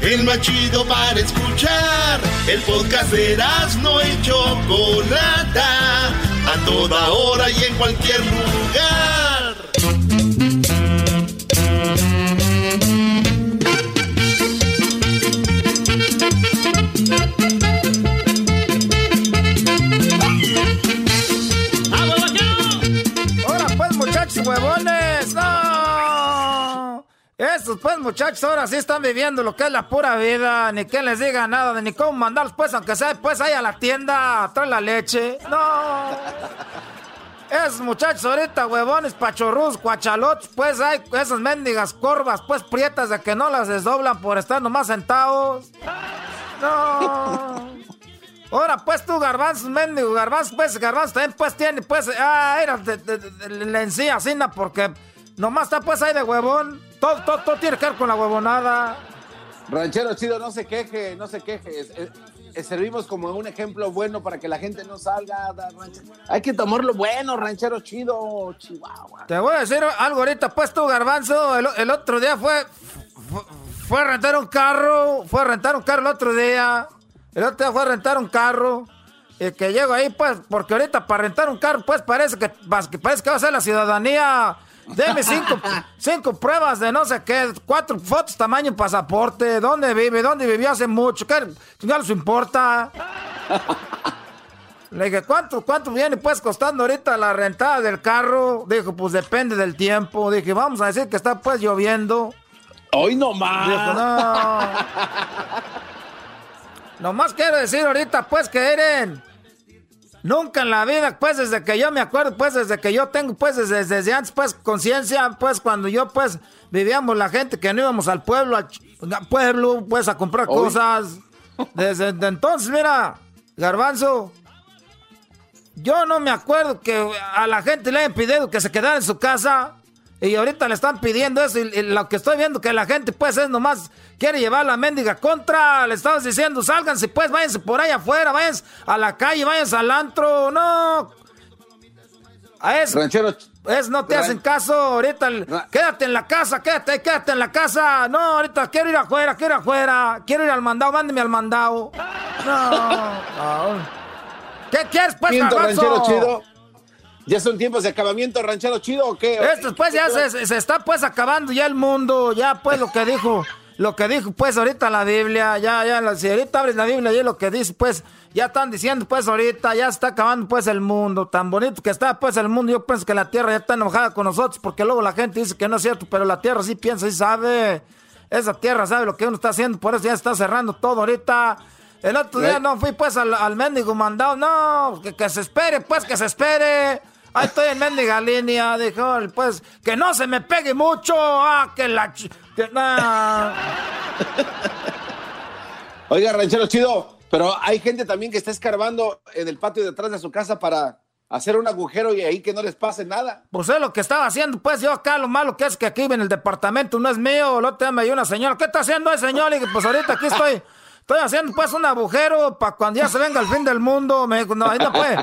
El más para escuchar. El podcast de no y Chocolata. A toda hora y en cualquier lugar. Ahora pues, muchachos huevones. Estos pues muchachos ahora sí están viviendo lo que es la pura vida, ni que les diga nada, ni cómo mandarlos pues, aunque sea pues ahí a la tienda, a traer la leche. No. Esos muchachos ahorita, huevones, pachorrus, cuachalots, pues hay esas mendigas corvas, pues prietas de que no las desdoblan por estar nomás sentados. No. Ahora, pues tú, garbanzos, mendigo, garbanzos, pues, garbanzos también, pues, tiene, pues, ah, era de, de, de- de la encía, así, na, porque nomás está, pues, ahí de huevón. Todo, todo, todo tiene que ver con la huevonada. Ranchero chido, no se queje, no se queje. Es- es- es- servimos como un ejemplo bueno para que la gente no salga. ranchero. Hay que tomarlo bueno, ranchero chido, Chihuahua. Te voy a decir algo ahorita, pues, tú, garbanzo, el, el otro día fue, fue, fue a rentar un carro, fue a rentar un carro el otro día. El otro día fue a rentar un carro. Y que llego ahí, pues, porque ahorita para rentar un carro, pues parece que parece que va a ser la ciudadanía. Deme cinco, cinco pruebas de no sé qué, cuatro fotos tamaño pasaporte, dónde vive, dónde vivió hace mucho, qué no les importa. Le dije, ¿cuánto, ¿cuánto viene pues costando ahorita la rentada del carro? Dijo, pues depende del tiempo. Dije, vamos a decir que está pues lloviendo. Hoy no más. Dijo, no. <laughs> Nomás quiero decir ahorita pues que Eren, nunca en la vida, pues desde que yo me acuerdo, pues desde que yo tengo, pues desde, desde antes, pues conciencia, pues cuando yo pues vivíamos la gente que no íbamos al pueblo, al pueblo, pues a comprar cosas. Desde entonces, mira, garbanzo, yo no me acuerdo que a la gente le hayan pedido que se quedara en su casa. Y ahorita le están pidiendo eso. Y, lo que estoy viendo que la gente, pues, es nomás quiere llevar la mendiga contra. Le estamos diciendo, sálganse, pues, váyanse por ahí afuera, váyanse a la calle, váyanse al antro. No. A eso. Ranchero. Es, no te hacen caso. Ahorita, quédate en la casa, quédate, quédate en la casa. No, ahorita quiero ir afuera, quiero ir afuera. Quiero ir al mandado, mándeme al mandado. No. <laughs> no. ¿Qué quieres, pues, ranchero chido? ¿Ya son tiempos de acabamiento ranchero chido o qué? Esto, pues, ya se, se, está, pues, acabando ya el mundo. Ya, pues, lo que dijo, lo que dijo, pues, ahorita la Biblia. Ya, ya, si ahorita abres la Biblia y lo que dice, pues, ya están diciendo, pues, ahorita ya está acabando, pues, el mundo. Tan bonito que está, pues, el mundo. Yo pienso que la tierra ya está enojada con nosotros porque luego la gente dice que no es cierto, pero la tierra sí piensa y sabe. Esa tierra sabe lo que uno está haciendo, por eso ya está cerrando todo ahorita. El otro día no fui pues al, al mendigo mandado. No, que, se espere, pues que se espere. Ahí estoy en mendiga línea. Dijo, pues, que no se me pegue mucho. Ah, que la... Que, <laughs> Oiga, ranchero chido, pero hay gente también que está escarbando en el patio detrás de su casa para hacer un agujero y ahí que no les pase nada. Pues es lo que estaba haciendo, pues yo acá lo malo que es que aquí en el departamento no es mío. El otro día me dio una señora. ¿Qué está haciendo ese señor? Y pues ahorita aquí estoy Estoy haciendo pues un agujero para cuando ya se venga el fin del mundo. Me dijo, no, ahí no puede.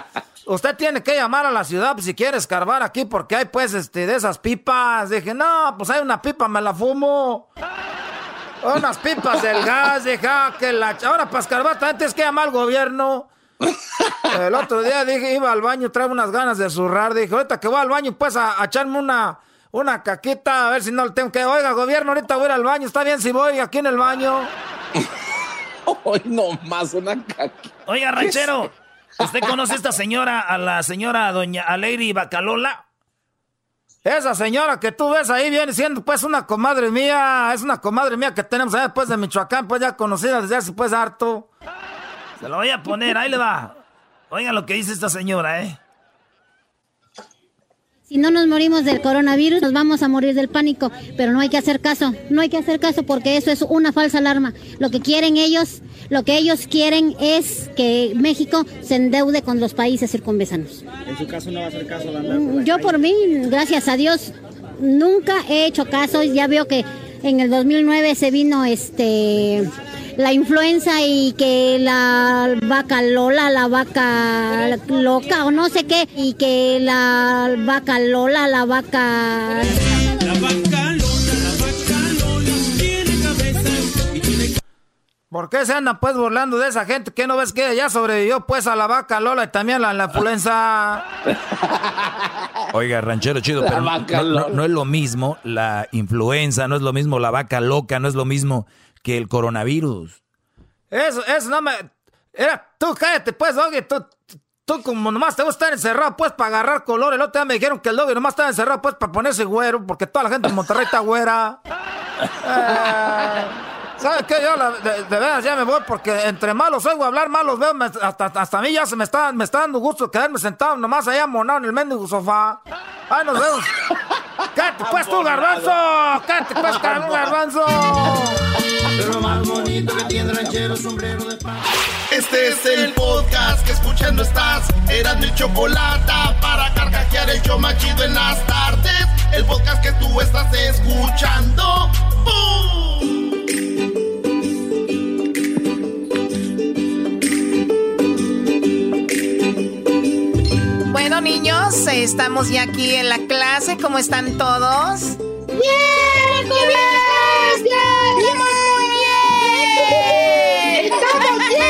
Usted tiene que llamar a la ciudad pues, si quiere escarbar aquí porque hay pues este de esas pipas. Dije, no, pues hay una pipa, me la fumo. <laughs> Unas pipas del gas, dije, ah, que la... Ahora para escarbar también tienes que llamar al gobierno. <laughs> El otro día dije, iba al baño, traigo unas ganas de zurrar. Dije, ahorita que voy al baño, pues a, echarme una, una caquita, a ver si no le tengo que. Oiga, gobierno, ahorita voy al baño, está bien si voy aquí en el baño. <laughs> Hoy no más una Oiga, ranchero, ¿usted conoce a esta señora, a la señora doña Alegri Bacalola? Esa señora que tú ves ahí viene siendo pues una comadre mía, es una comadre mía que tenemos allá después de Michoacán, pues ya conocida desde hace pues harto. Se lo voy a poner, ahí le va. Oiga lo que dice esta señora, ¿eh? Si no nos morimos del coronavirus, nos vamos a morir del pánico, pero no hay que hacer caso, no hay que hacer caso porque eso es una falsa alarma. Lo que quieren ellos, lo que ellos quieren es que México se endeude con los países circunvesanos. En su caso no va a hacer caso, mm, Yo por mí, gracias a Dios, nunca he hecho caso, ya veo que en el 2009 se vino este la influenza y que la vaca Lola, la vaca loca o no sé qué, y que la vaca Lola, la vaca... La vaca Lola, la vaca Lola, tiene cabeza y tiene... ¿Por qué se andan pues burlando de esa gente? ¿Qué no ves que ya sobrevivió pues a la vaca Lola y también a la, influenza? <laughs> Oiga, ranchero chido, pero no, es lo mismo la influenza, no es lo mismo la vaca loca, no es lo mismo que el coronavirus. Eso, eso no me. Era, tú cállate, pues, Doggy. Tú, tú, como nomás te gusta estar encerrado, pues, para agarrar color. El otro día me dijeron que el Doggy nomás estaba encerrado, pues, para ponerse güero, porque toda la gente en Monterrey está güera. Eh, <laughs> ¿Sabes qué? Yo, de, verdad, ya me voy, porque entre malos oigo hablar, malos veo. hasta, hasta a mí ya se me está, me está dando gusto quedarme sentado nomás allá monado en el mendigo sofá. Ay, nos vemos. ¡Cállate, pues, tú, garbanzo! ¡Cállate, pues, garbanzo! Pero más bonito que tiene ranchero sombrero de paz. Este es el podcast que escuchando estás. Eran mi chocolate para carcajear el yo machido en las tardes. El podcast que tú estás escuchando. Niños, estamos ya aquí en la clase. ¿Cómo están todos? ¡Bien! ¡Bien! ¡Bien! ¡Bien! ¡Bien! ¡Bien!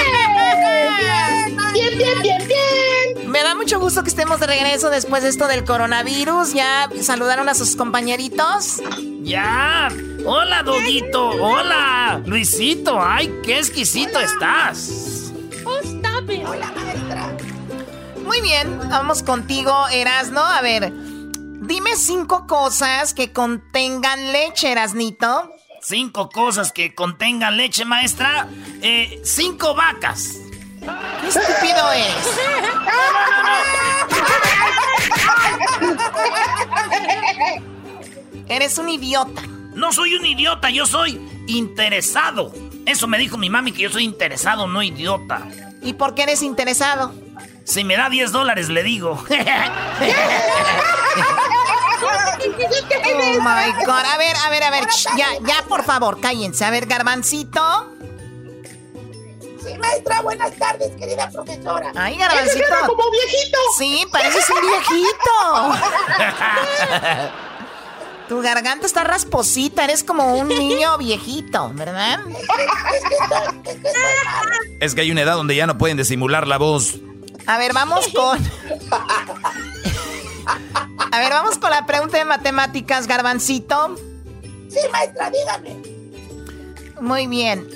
¡Bien! ¡Bien! ¡Bien! ¡Bien! Me da mucho gusto que estemos de regreso después de esto del coronavirus. ¿Ya saludaron a sus compañeritos? ¡Ya! ¡Hola, Doguito! ¡Hola, Luisito! ¡Ay, qué exquisito estás! ¡Oh, Hola, maestra. Muy bien, vamos contigo, Erasno. A ver, dime cinco cosas que contengan leche, Erasnito. Cinco cosas que contengan leche, maestra. Eh, cinco vacas. ¿Qué estúpido eres? Eres un idiota. No soy un idiota, yo soy interesado. Eso me dijo mi mami que yo soy interesado, no idiota. ¿Y por qué eres interesado? Si me da 10 dólares, le digo. <laughs> oh my god. A ver, a ver, a ver. ya, ya, por favor, cállense. A ver, Garbancito. Sí, maestra, buenas tardes, querida profesora. Ay, Garbancito. como viejito. Sí, pareces un viejito. <laughs> Tu garganta está rasposita, eres como un niño viejito, ¿verdad? Es que hay una edad donde ya no pueden disimular la voz. A ver, vamos con. A ver, vamos con la pregunta de matemáticas, Garbancito. Sí, maestra, dígame. Muy bien.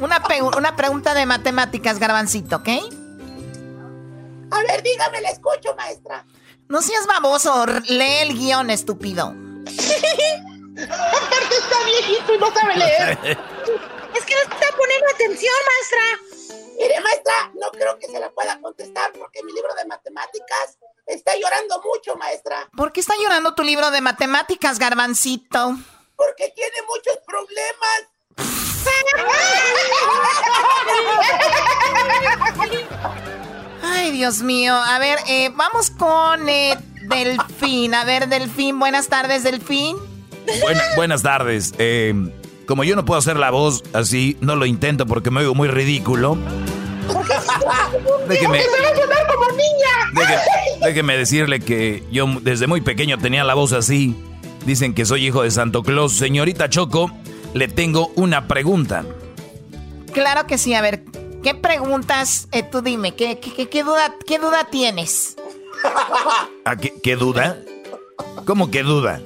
Una, una pregunta de matemáticas, Garbancito, ¿ok? A ver, dígame, la escucho, maestra. No seas baboso, lee el guion, estúpido. Aparte está viejito y no sabe leer. <laughs> es que no está poniendo atención, maestra. Mire, maestra, no creo que se la pueda contestar porque mi libro de matemáticas está llorando mucho, maestra. ¿Por qué está llorando tu libro de matemáticas, garbancito? Porque tiene muchos problemas. Ay, Dios mío. A ver, eh, vamos con eh, Delfín. A ver, Delfín, buenas tardes, Delfín. buenas tardes. Eh, como yo no puedo hacer la voz así, no lo intento porque me oigo muy ridículo. déjeme, como niña. déjeme decirle que yo desde muy pequeño tenía la voz así. Dicen que soy hijo de Santo Claus. Señorita Choco, le tengo una pregunta. Claro que sí. A ver, ¿qué preguntas? Eh, tú dime, ¿qué, qué, duda, ¿qué duda tienes? ¿A qué, qué duda? ¿Cómo que duda?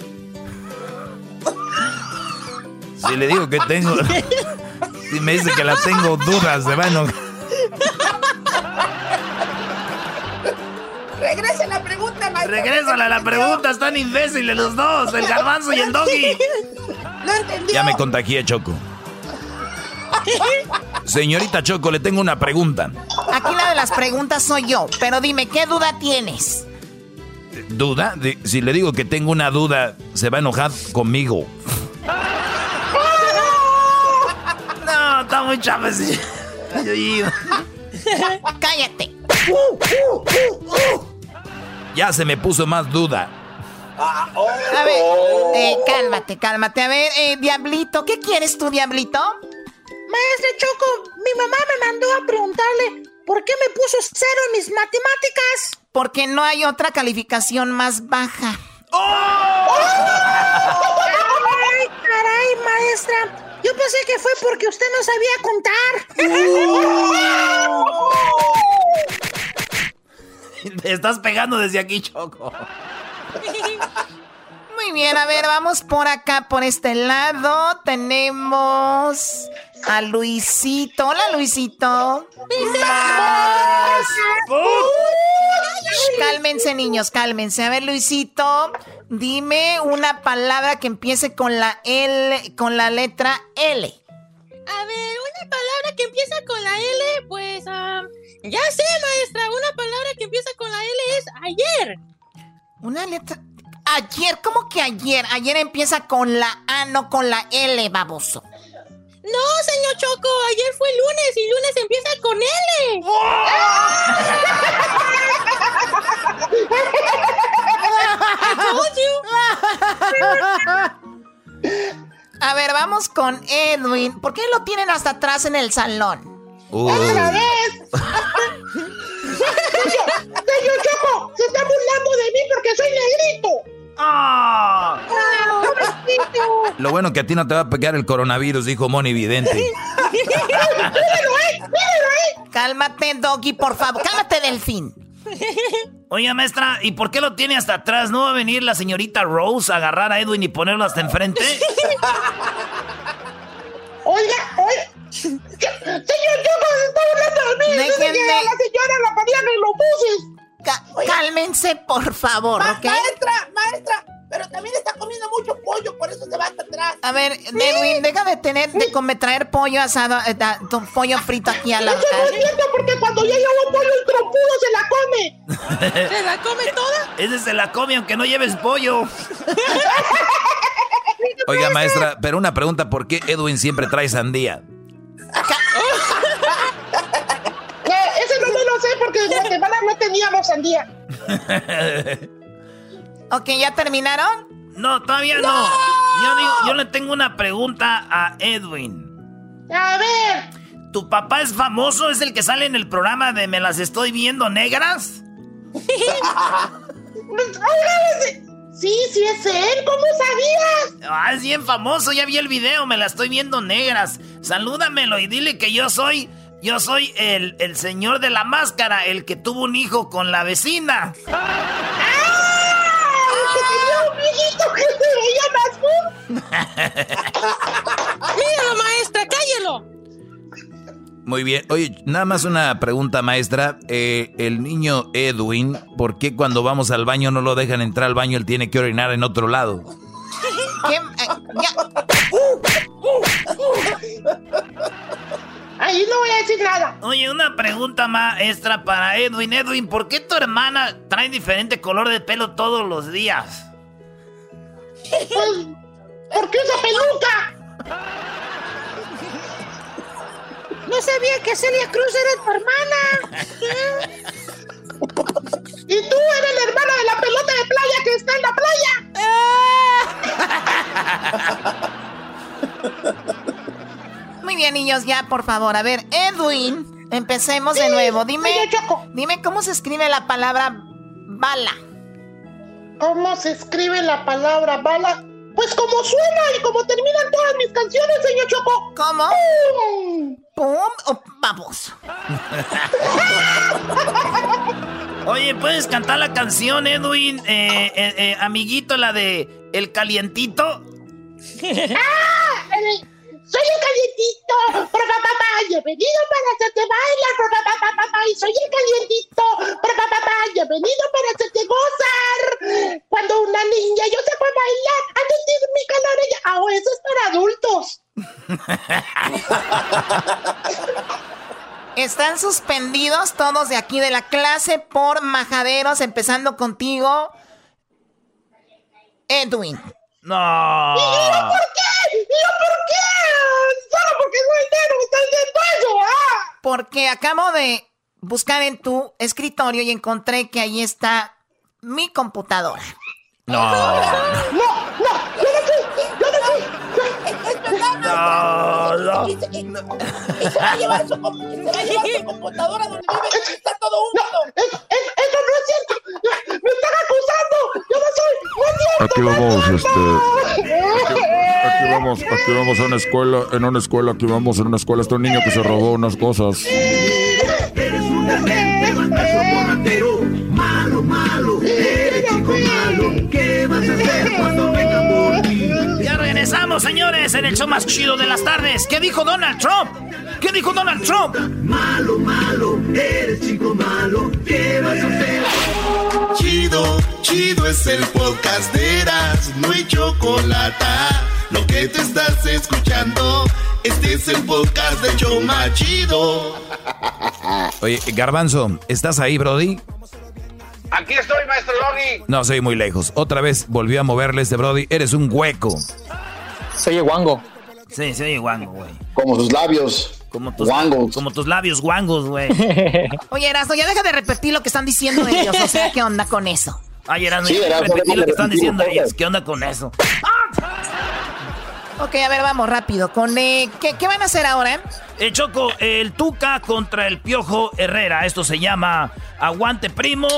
Si le digo que tengo. <laughs> Si me dice que la tengo dudas, de mano. Regresa la pregunta, maestro. Regrésala la pregunta, están imbéciles los dos, el garbanzo y el doggy. No entendió. Ya me contagié, Choco. Señorita Choco, le tengo una pregunta. Aquí la de las preguntas soy yo, pero dime, ¿qué duda tienes? ¿Duda? si le digo que tengo una duda, se va a enojar conmigo. Chávez. <laughs> Cállate. Ya se me puso más duda. A ver, eh, cálmate, cálmate. A ver, eh, Diablito, ¿qué quieres tú, Diablito? Maestra Choco, mi mamá me mandó a preguntarle por qué me puso cero en mis matemáticas. Porque no hay otra calificación más baja. ¡Oh! ¡Ay, caray, maestra! Yo pensé que fue porque usted no sabía contar. <laughs> Te estás pegando desde aquí, Choco. <laughs> Muy bien, a ver, vamos por acá, por este lado. Tenemos a Luisito. Hola, Luisito. Cálmense, niños, cálmense. A ver, Luisito, dime una palabra que empiece con la L, con la letra L. A ver, una palabra que empieza con la L, pues, ya sé, maestra, una palabra que empieza con la L es ayer. Una letra... Ayer, ¿cómo que ayer? Ayer empieza con la A, no con la L, baboso. No, señor Choco, ayer fue lunes y lunes empieza con L. A ver, vamos con Edwin. ¿Por qué lo tienen hasta atrás en el salón? ¡Otra vez! <laughs> Señor Choco, se está burlando de mí porque soy negrito. ¡Ah! Lo bueno que a ti no te va a pegar el coronavirus, dijo Moni Vidente. Cálmate, Doggy, por favor. Cálmate, Delfín. Oiga, maestra, ¿y por qué lo tiene hasta atrás? ¿No va a venir la señorita Rose a agarrar a Edwin y ponerlo hasta enfrente? Oiga, oiga. Señor Choco, se está hablando de mí. La señora la ponía en los buses. Cálmense, por favor, Ma- ¿ok? Maestra, maestra, pero también está comiendo mucho pollo, por eso se va hasta atrás. A ver, Edwin, deja de tener, de comer, traer pollo asado, eh, da- tu pollo frito aquí a la... Eso no es cierto, porque cuando ya lleva un pollo el trompudo se la come. <laughs> ¿Se la come toda? Ese se la come aunque no lleves pollo. <laughs> Oiga, maestra, pero una pregunta, ¿por qué Edwin siempre trae sandía? Teníamos sandía. Ok, ¿ya terminaron? No, todavía no. Yo, digo, yo le tengo una pregunta a Edwin. A ver. ¿Tu papá es famoso? ¿Es el que sale en el programa de Me las estoy viendo negras? <laughs> Sí, sí es él, ¿cómo sabías? Ah, es bien famoso, ya vi el video, me la estoy viendo negras. Salúdamelo y dile que yo soy, yo soy el, el señor de la máscara, el que tuvo un hijo con la vecina. <laughs> Que tenía un viejito que se <laughs> Míralo, maestra, cállelo. Muy bien. Oye, nada más una pregunta, maestra. Eh, el niño Edwin, ¿por qué cuando vamos al baño no lo dejan entrar al baño? Él tiene que orinar en otro lado. <laughs> ¿Qué? Eh, ya. Ahí no voy a decir nada. Oye, una pregunta maestra para Edwin. Edwin, ¿por qué tu hermana trae diferente color de pelo todos los días? Pues, ¿por qué usa peluca? No sabía que Celia Cruz era tu hermana. y tú eres la hermana de la pelota de playa que está en la playa. <laughs> Muy bien, niños, ya, por favor. A ver, Edwin, empecemos de nuevo. Dime, dime cómo se escribe la palabra bala. ¿Cómo se escribe la palabra bala? Pues como suena y como terminan todas mis canciones, señor Choco. ¿Cómo? ¡Pum! ¿Pum o vamos? <laughs> Oye, ¿puedes cantar la canción, Edwin? Eh, eh, eh, amiguito, la de El Calientito. <laughs> ¡Ah! Eh, Soy el calientito, papá, papá, yo he venido para hacerte bailar, papá, papá, papá, y soy el calientito, papá, papá, yo he venido para hacerte gozar. Cuando una niña yo sepa bailar, a sentir mi calor, ella, ah, oh, eso es para adultos. <laughs> Están suspendidos todos de aquí de la clase por majaderos, empezando contigo, Edwin. No. ¿Y yo por qué? ¿Y yo por qué? Solo porque soy negro me estás diciendo eso, ah. Porque acabo de buscar en tu escritorio y encontré que ahí está mi computadora. No. No, no, yo no fui, yo no fui. No, no. Y se, y- y se va a llevar su, se va a llevar su computadora donde vive está todo húmedo. eso, eso, eso no es cierto. Me están acusando. Yo no soy. No es cierto. Aquí vamos, este. Aquí vamos, aquí vamos a una escuela, en una escuela, aquí vamos en una escuela. Está un niño que se robó unas cosas. Eres un borratero, malo, malo, eres chico malo. ¿Qué vas a hacer cuando venga por ti? Ya regresamos, señores, en el show más chido de las tardes. ¿Qué dijo Donald Trump? ¿Qué dijo Donald Trump? Malo, malo, eres chico malo. ¿Qué vas a hacer? Chido, es el podcast de Eras, no hay chocolate. Lo que te estás escuchando, este es el podcast de Choma Chido. Oye, Garbanzo, ¿estás ahí, Brody? Aquí estoy, maestro Doggy. No, soy muy lejos. Otra vez volvió a moverle este Brody. Eres un hueco. Soy guango. Sí, sí, guango, güey. Como sus labios. Como tus, Guangos. como tus labios guangos, güey. <laughs> Oye, Erasmo, ya deja de repetir lo que están diciendo ellos. O sea, ¿qué onda con eso? Ay, Erasmo, Sí, repetí déjame lo que están repetir diciendo ellos. ¿Qué onda con eso? Ok, a ver, vamos rápido. Con eh, ¿qué, qué van a hacer ahora? Eh, Choco, el Tuca contra el Piojo Herrera. Esto se llama Aguante Primo.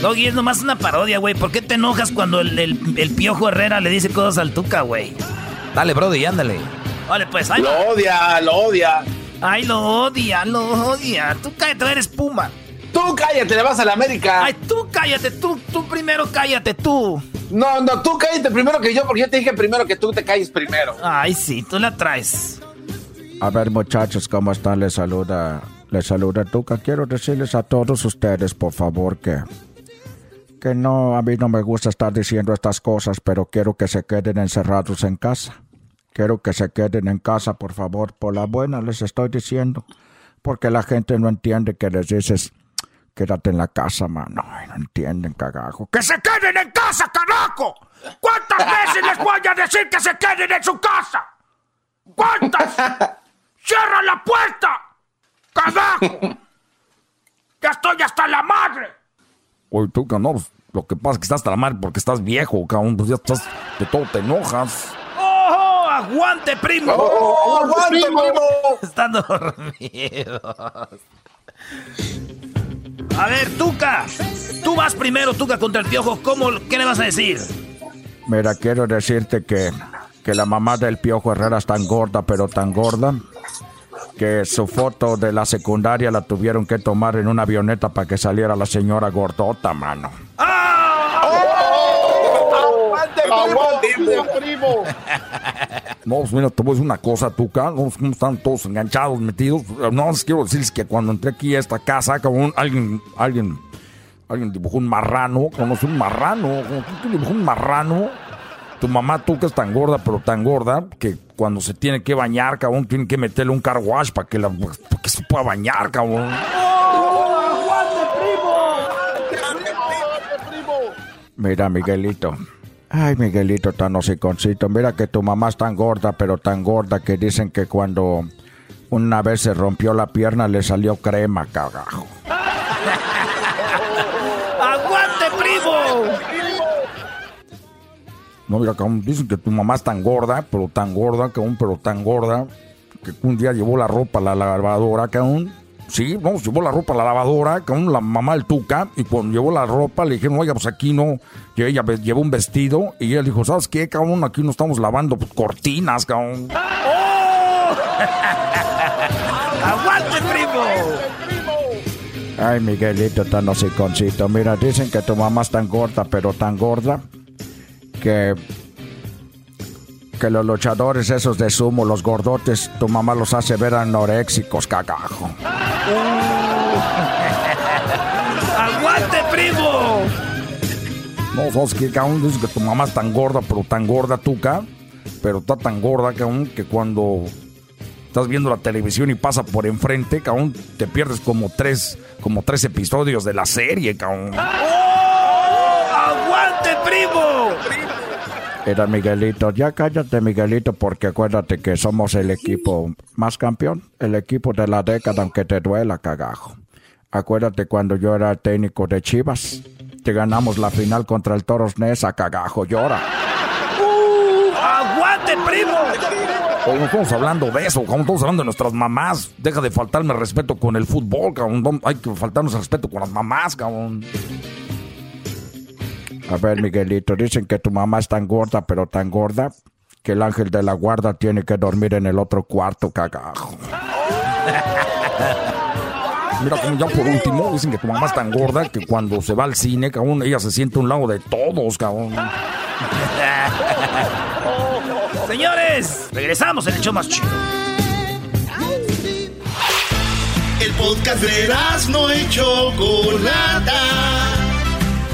Doggy, es nomás una parodia, güey. ¿Por qué te enojas cuando el, el- el Piojo Herrera le dice cosas al Tuca, güey? Dale, Brody, ándale. Vale, pues, ahí Lo odia, lo odia. Ay, lo odia, lo odia. Tú cállate, eres Puma. Tú cállate, le vas a la América. Ay, tú cállate, tú, tú primero cállate, tú. No, no, tú cállate primero que yo, porque yo te dije primero que tú te calles primero. Ay, sí, tú la traes. A ver, muchachos, ¿cómo están? Les saluda, les saluda Tuca. Quiero decirles a todos ustedes, por favor, que, que no, a mí no me gusta estar diciendo estas cosas, pero quiero que se queden encerrados en casa. Quiero que se queden en casa, por favor. Por la buena les estoy diciendo. Porque la gente no entiende que les dices, quédate en la casa, mano. Ay, no entienden, cagajo. ¡Que se queden en casa, carajo! ¿Cuántas <laughs> veces les voy a decir que se queden en su casa? ¿Cuántas? ¡Cierra la puerta! ¡Carajo! ¡Ya estoy hasta la madre! Oye, tú, no, lo que pasa es que estás hasta la madre porque estás viejo, cabrón. Pues ya estás, de todo te enojas. ¡Oh, aguante, primo! ¡Oh, aguante, primo! Están dormidos. A ver, Tuca. Tú vas primero, Tuca, contra el piojo. ¿Cómo, ¿Qué le vas a decir? Mira, quiero decirte que, que la mamá del piojo Herrera es tan gorda, pero tan gorda, que su foto de la secundaria la tuvieron que tomar en una avioneta para que saliera la señora gordota, mano. ¡Aguante, primo! No, pues mira, te voy a decir una cosa, Tuca. No, ¿Cómo están todos enganchados, metidos? No, les quiero decirles que cuando entré aquí a esta casa, como alguien, alguien, alguien dibujó un marrano, conoce un marrano, ¿quién dibujó un marrano? Tu mamá, Tuca, es tan gorda, pero tan gorda, que cuando se tiene que bañar, cabrón, tiene que meterle un car wash para que, la, para que se pueda bañar, cabrón. Mira, Miguelito. Ay, Miguelito tan hociconcito. Mira que tu mamá es tan gorda, pero tan gorda que dicen que cuando una vez se rompió la pierna le salió crema, cagajo. <laughs> ¡Aguante, primo! No, mira, cabrón, dicen que tu mamá es tan gorda, pero tan gorda, cabrón, pero tan gorda, que un día llevó la ropa a la lavadora, cabrón. Sí, vamos, llevó la ropa a la lavadora, cabrón, la mamá del Tuca, y cuando llevó la ropa le dijeron, oiga, pues aquí no, y ella llevó un vestido, y ella dijo, ¿sabes qué, cabrón? Aquí no estamos lavando pues, cortinas, cabrón. <laughs> ¡Aguante, primo! Ay, Miguelito, tan hociconcito. Mira, dicen que tu mamá es tan gorda, pero tan gorda, que... Que los luchadores esos de sumo, los gordotes, tu mamá los hace ver anoréxicos, cagajo. ¡Aguante, primo! No, ¿sabes qué, cabrón? Dicen que tu mamá es tan gorda, pero tan gorda, tuca. Pero está tan gorda, cabrón, que cuando estás viendo la televisión y pasa por enfrente, cabrón, te pierdes como tres, como tres episodios de la serie, cabrón. ¡Aguante, primo! Era Miguelito, ya cállate Miguelito, porque acuérdate que somos el equipo más campeón, el equipo de la década, aunque te duela, cagajo. Acuérdate cuando yo era técnico de Chivas, que ganamos la final contra el Toros Nesa, cagajo, llora. ¡Aguante, primo! No estamos hablando de eso, como estamos hablando de nuestras mamás. Deja de faltarme respeto con el fútbol, cabrón. Hay que faltarnos respeto con las mamás, cabrón. A ver, Miguelito, dicen que tu mamá es tan gorda, pero tan gorda, que el ángel de la guarda tiene que dormir en el otro cuarto, cagajo. <laughs> Mira, como ya por último, dicen que tu mamá es tan gorda que cuando se va al cine, cabrón, ella se siente a un lado de todos, cabrón. <laughs> Señores, regresamos en el show más chido. El podcast de no y Chocolata.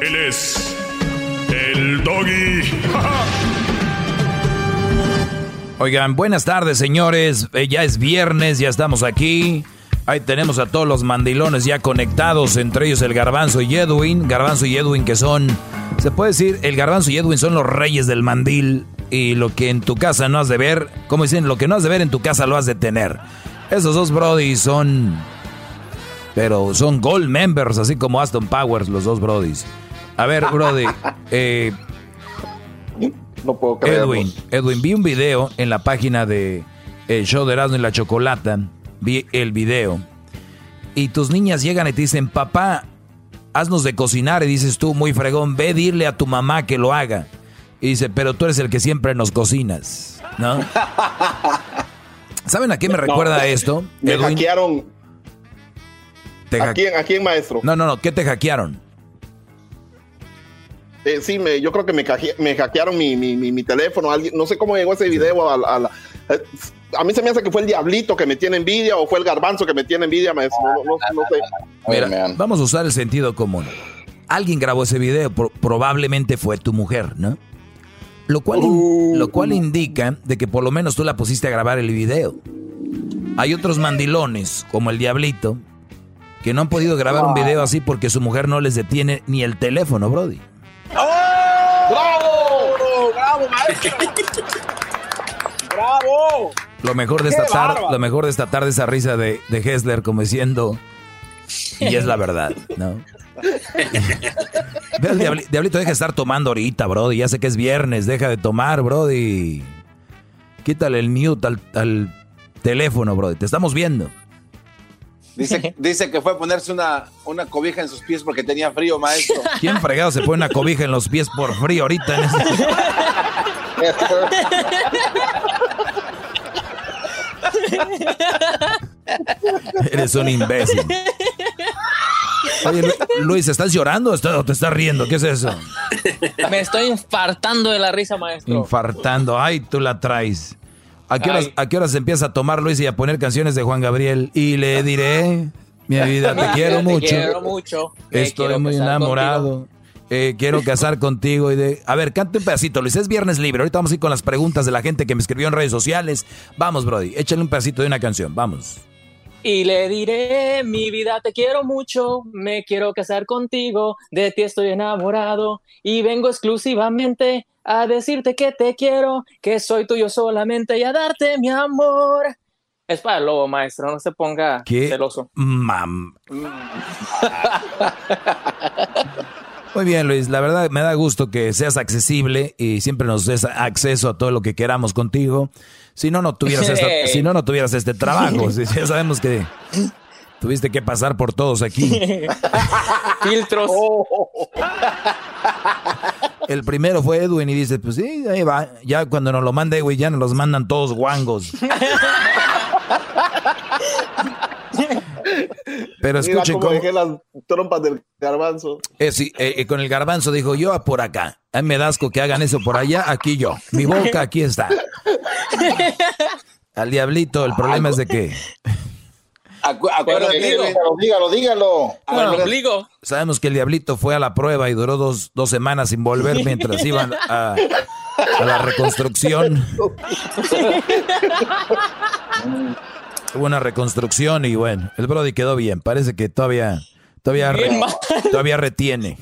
Él es el doggy. <laughs> Oigan, buenas tardes, señores. Eh, ya es viernes, ya estamos aquí. Ahí tenemos a todos los mandilones ya conectados, entre ellos el Garbanzo y Edwin. Garbanzo y Edwin que son, se puede decir, el Garbanzo y Edwin son los reyes del mandil. y lo que en tu casa no has de ver, como dicen, lo que no has de ver en tu casa lo has de tener. Esos dos Brody son, pero son gold members, así como Aston Powers, los dos Brodys. A ver, Brody, eh, no puedo creerlo. Edwin, Edwin, vi un video en la página de el show de Erasmo y la Chocolata, vi el video, y tus niñas llegan y te dicen, papá, haznos de cocinar, y dices tú, muy fregón, ve, dile a tu mamá que lo haga. Y dice, pero tú eres el que siempre nos cocinas, ¿no? ¿Saben a qué me recuerda No, esto? Me Edwin? hackearon. Te ¿A quién, ¿A quién, maestro? No, no, no, ¿qué te hackearon? Eh, sí, me, yo creo que me, caje- me hackearon mi, mi, mi- mi teléfono. Alguien, no sé cómo llegó ese video a, mí se me hace que fue el diablito que me tiene envidia o fue el garbanzo que me tiene envidia, maestro. No, no- no sé. Mira, vamos a usar el sentido común. Alguien grabó ese video, pro- probablemente fue tu mujer, ¿no? Lo cual, lo cual indica de que por lo menos tú la pusiste a grabar el video. Hay otros mandilones, como el Diablito, que no han podido grabar un video así porque su mujer no les detiene ni el teléfono, Brody. ¡Bravo! ¡Bravo, maestro! ¡Bravo! Lo mejor de esta ¡Qué tarde, lo mejor de esta tarde esa risa de, de Hessler como diciendo y es la verdad, ¿no? <laughs> Diablito, deja de estar tomando ahorita, Brody. Ya sé que es viernes, deja de tomar, Brody. Quítale el mute al, al teléfono, Brody. Te estamos viendo. Dice, <laughs> dice que fue a ponerse una, una cobija en sus pies porque tenía frío, maestro. <laughs> ¿Quién fregado se pone una cobija en los pies por frío ahorita? En este- <laughs> Eres un imbécil. Oye, Lu- Luis, ¿estás llorando o te estás riendo? ¿Qué es eso? Me estoy infartando de la risa, maestro. Infartando. Ay, tú la traes. ¿A qué, horas. ¿A qué horas empieza a tomar Luis y a poner canciones de Juan Gabriel? Y le diré, mi vida, te quiero <laughs> mucho. Te quiero mucho. Estoy quiero muy enamorado. Eh, quiero casar <laughs> contigo. Y de... A ver, cante un pedacito, Luis. Es viernes libre. Ahorita vamos a ir con las preguntas de la gente que me escribió en redes sociales. Vamos, Brody. Échale un pedacito de una canción. Vamos. Y le diré, mi vida, te quiero mucho, me quiero casar contigo, de ti estoy enamorado y vengo exclusivamente a decirte que te quiero, que soy tuyo solamente y a darte mi amor. Es para el lobo, maestro, no se ponga ¿Qué? celoso. Mam. Muy bien, Luis. La verdad me da gusto que seas accesible y siempre nos des acceso a todo lo que queramos contigo. Si no, no tuvieras, esta- Hey. <laughs> si no, no tuvieras este trabajo. <laughs> Si- Ya sabemos que tuviste que pasar por todos aquí. <laughs> Filtros. El primero fue Edwin y dice, pues sí, ahí va. Ya cuando nos lo manda Edwin, ya nos los mandan todos guangos. Pero escuchen cómo cómo... dejé las trompas del garbanzo. Eh, sí, eh, eh, con el garbanzo dijo, yo a por acá. A mí me das asco que hagan eso por allá, aquí yo. Mi boca aquí está. <laughs> Al diablito, el problema es de que Acu- acuérdate, Dígalo, dígalo, dígalo. Bueno, obligo. sabemos que el diablito fue a la prueba y duró dos, dos semanas sin volver mientras iban a, a la reconstrucción. <laughs> <laughs> Hubo una reconstrucción y bueno, el Brody quedó bien. Parece que todavía, todavía, re- todavía retiene.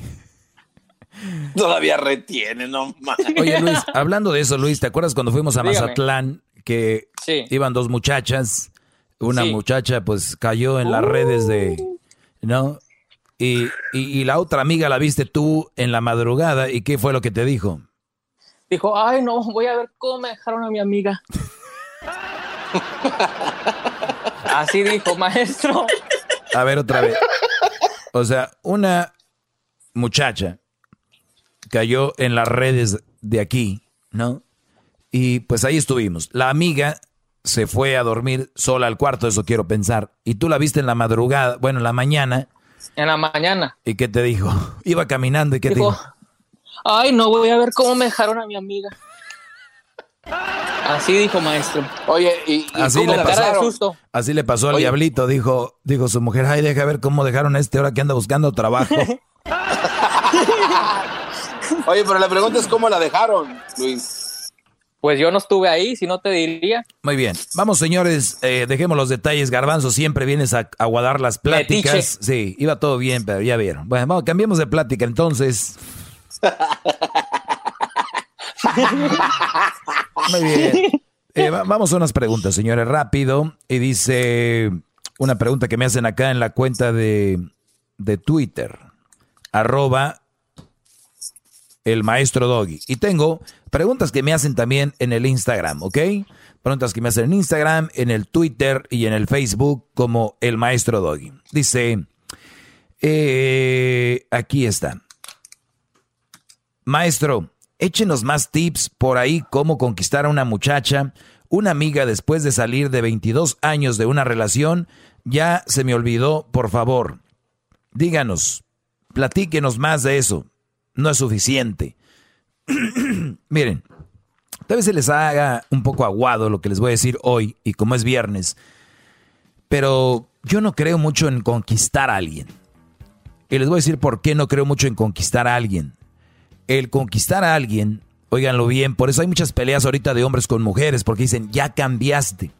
todavía retiene, no más. Oye, Luis, hablando de eso, Luis, ¿te acuerdas cuando fuimos a Dígame. Mazatlán que Sí. iban dos muchachas? Una Sí. muchacha pues cayó en las redes de, ¿no? Y, y, y la otra amiga la viste tú en la madrugada y ¿qué fue lo que te dijo? Dijo, ay no, voy a ver cómo me dejaron a mi amiga. <laughs> Así dijo, maestro. A ver otra vez. O sea, una muchacha cayó en las redes de aquí, ¿no? Y pues ahí estuvimos. La amiga se fue a dormir sola al cuarto, eso quiero pensar. Y tú la viste en la madrugada, bueno, en la mañana, En la mañana. ¿y qué te dijo? Iba caminando y qué te Dijo, dijo? ay no, voy a ver cómo me dejaron a mi amiga. Así dijo, maestro. Oye, y, y Así le la pasó. Cara de dejaron? susto. Así le pasó al Oye. diablito, dijo, dijo su mujer, ay, deja ver cómo dejaron a este ahora que anda buscando trabajo. <laughs> <laughs> Oye, pero la pregunta es cómo la dejaron, Luis. Pues yo no estuve ahí, si no te diría. Muy bien. Vamos, señores, eh, dejemos los detalles. Garbanzo, siempre vienes a aguadar las pláticas. Metiche. Sí, iba todo bien, pero ya vieron. Bueno, vamos, cambiemos de plática entonces. <laughs> <laughs> Muy bien. Eh, vamos a unas preguntas, señores, rápido. Y dice una pregunta que me hacen acá en la cuenta de, de Twitter, arroba el maestro Doggy. Y tengo preguntas que me hacen también en el Instagram, ¿ok? Preguntas que me hacen en Instagram, en el Twitter y en el Facebook como el maestro Doggy. Dice, eh, aquí está. Maestro, échenos más tips por ahí cómo conquistar a una muchacha. Una amiga después de salir de 22 años de una relación, ya se me olvidó, por favor. Díganos, platíquenos más de eso. No es suficiente. <clears throat> Miren, tal vez se les haga un poco aguado lo que les voy a decir hoy, y como es viernes, pero yo no creo mucho en conquistar a alguien. Y les voy a decir por qué no creo mucho en conquistar a alguien el conquistar a alguien, óiganlo bien, por eso hay muchas peleas ahorita de hombres con mujeres, porque dicen, ya cambiaste.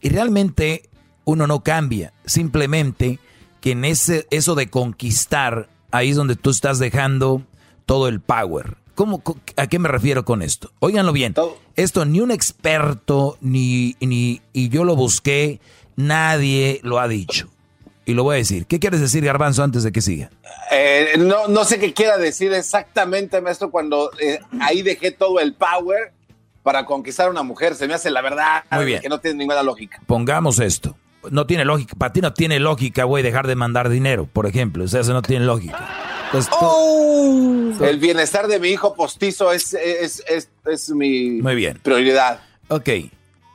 Y realmente uno no cambia, simplemente que en ese, eso de conquistar, ahí es donde tú estás dejando todo el power. ¿Cómo, ¿A qué me refiero con esto? Óiganlo bien, esto ni un experto, ni, ni, y yo lo busqué, nadie lo ha dicho y lo voy a decir. ¿Qué quieres decir, Garbanzo, antes de que siga? Eh, no, no sé qué quiera decir exactamente, maestro, cuando eh, ahí dejé todo el power para conquistar a una mujer. Se me hace la verdad Muy bien. que no tiene ninguna lógica. Pongamos esto. No tiene lógica. Para ti no tiene lógica, güey, dejar de mandar dinero, por ejemplo. O sea, eso no tiene lógica. Oh. el bienestar de mi hijo postizo es, es, es, mi Muy bien. prioridad. Ok.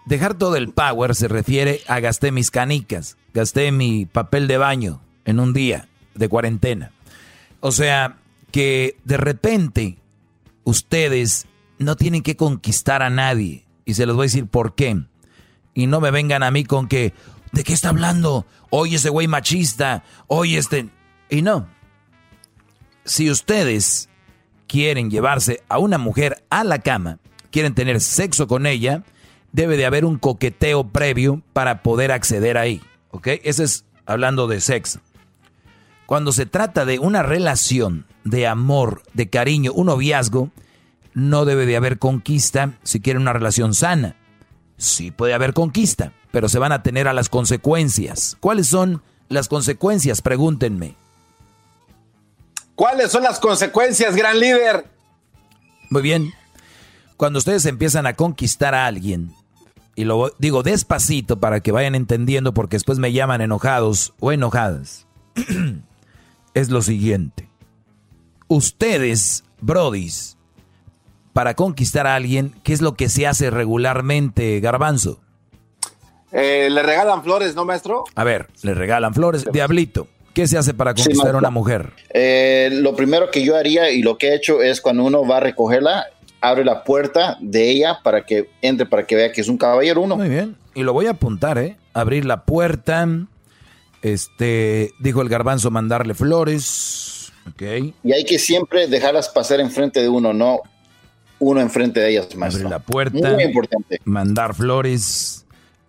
Dejar todo el power se refiere a gasté mis canicas gasté mi papel de baño en un día de cuarentena. O sea, que de repente ustedes no tienen que conquistar a nadie. Y se los voy a decir por qué. Y no me vengan a mí con que, ¿de qué está hablando? Oye ese güey machista, oye este... Y no. Si ustedes quieren llevarse a una mujer a la cama, quieren tener sexo con ella, debe de haber un coqueteo previo para poder acceder ahí. ¿Ok? Ese es hablando de sexo. Cuando se trata de una relación de amor, de cariño, un noviazgo, no debe de haber conquista si quieren una relación sana. Sí puede haber conquista, pero se van a tener a las consecuencias. ¿Cuáles son las consecuencias? Pregúntenme. ¿Cuáles son las consecuencias, gran líder? Muy bien. Cuando ustedes empiezan a conquistar a alguien, y lo digo despacito para que vayan entendiendo porque después me llaman enojados o enojadas, <clears throat> es lo siguiente. Ustedes, brodis, para conquistar a alguien, ¿qué es lo que se hace regularmente, garbanzo? Eh, le regalan flores, ¿no, maestro? A ver, le regalan flores. Diablito, ¿qué se hace para conquistar a una mujer? Eh, lo primero que yo haría y lo que he hecho es cuando uno va a recogerla, abre la puerta de ella para que entre, para que vea que es un caballero uno. Muy bien. Y lo voy a apuntar, ¿eh? Abrir la puerta. Este, dijo el garbanzo mandarle flores. Ok. Y hay que siempre dejarlas pasar enfrente de uno, no uno enfrente de ellas, más. Abrir la puerta. Muy importante. Mandar flores.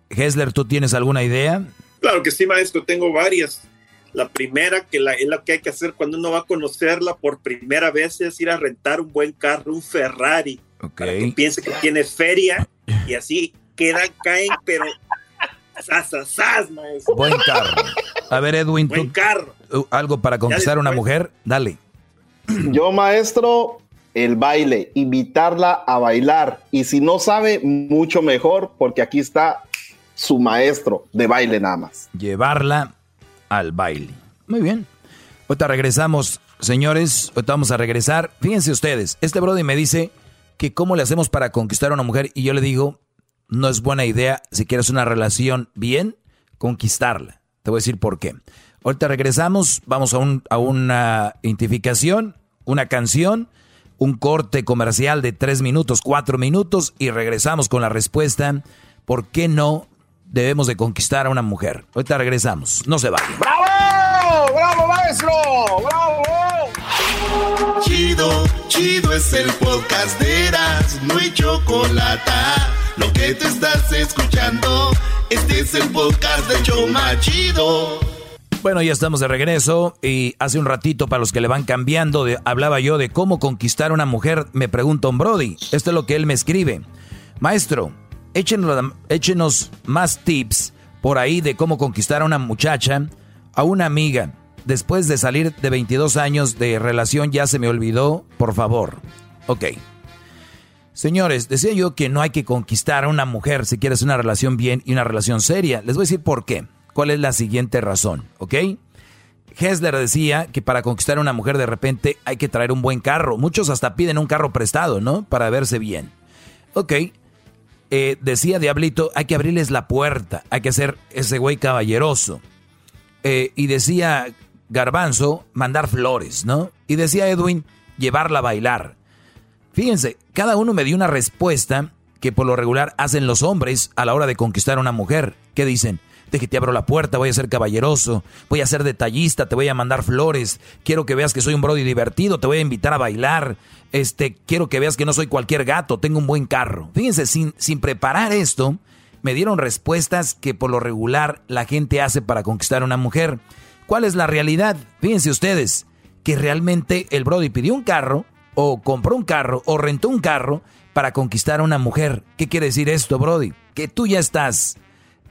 Hesler, ¿tú tienes alguna idea? Claro que sí, maestro. Tengo varias. La primera, que la, es lo que hay que hacer cuando uno va a conocerla por primera vez, es ir a rentar un buen carro, un Ferrari. Para que piense que tiene feria y así quedan, caen, pero sas, maestro. Buen carro. A ver, Edwin, buen carro. Uh, algo para conquistar a una mujer, dale. Yo, maestro, el baile, invitarla a bailar. Y si no sabe, mucho mejor, porque aquí está su maestro de baile nada más. Llevarla al baile. Muy bien. Ahorita regresamos, señores. Ahorita vamos a regresar. Fíjense ustedes, este Brody me dice que cómo le hacemos para conquistar a una mujer y yo le digo, no es buena idea, si quieres una relación bien, conquistarla. Te voy a decir por qué. Ahorita regresamos, vamos a, un, a una identificación, una canción, un corte comercial de tres minutos, cuatro minutos y regresamos con la respuesta. ¿Por qué no debemos de conquistar a una mujer. Ahorita regresamos, no se vayan. ¡Bravo! ¡Bravo, maestro! ¡Bravo! Chido, chido es el podcast de Eras, no hay chocolate. Lo que te estás escuchando, este es el podcast de Choma Chido. Bueno, ya estamos de regreso y hace un ratito para los que le van cambiando, hablaba yo de cómo conquistar a una mujer, me pregunta un Brody. Esto es lo que él me escribe. Maestro, échenos, más tips por ahí de cómo conquistar a una muchacha, a una amiga. Después de salir de 22 años de relación ya se me olvidó, por favor. Ok. Señores, decía yo que no hay que conquistar a una mujer si quieres una relación bien y una relación seria. Les voy a decir por qué cuál es la siguiente razón, ¿ok? Hessler decía que para conquistar a una mujer de repente hay que traer un buen carro. Muchos hasta piden un carro prestado, ¿no? Para verse bien. Ok. Eh, decía Diablito, hay que abrirles la puerta, hay que ser ese güey caballeroso. Eh, y decía Garbanzo, mandar flores, ¿no? Y decía Edwin, llevarla a bailar. Fíjense, cada uno me dio una respuesta que por lo regular hacen los hombres a la hora de conquistar a una mujer. ¿Qué dicen? De que te abro la puerta, voy a ser caballeroso, voy a ser detallista, te voy a mandar flores, quiero que veas que soy un brody divertido, te voy a invitar a bailar, este, quiero que veas que no soy cualquier gato, tengo un buen carro. Fíjense, sin, sin preparar esto, me dieron respuestas que por lo regular la gente hace para conquistar a una mujer. ¿Cuál es la realidad? Fíjense ustedes, que realmente el brody pidió un carro, o compró un carro, o rentó un carro para conquistar a una mujer. ¿Qué quiere decir esto, brody? Que tú ya estás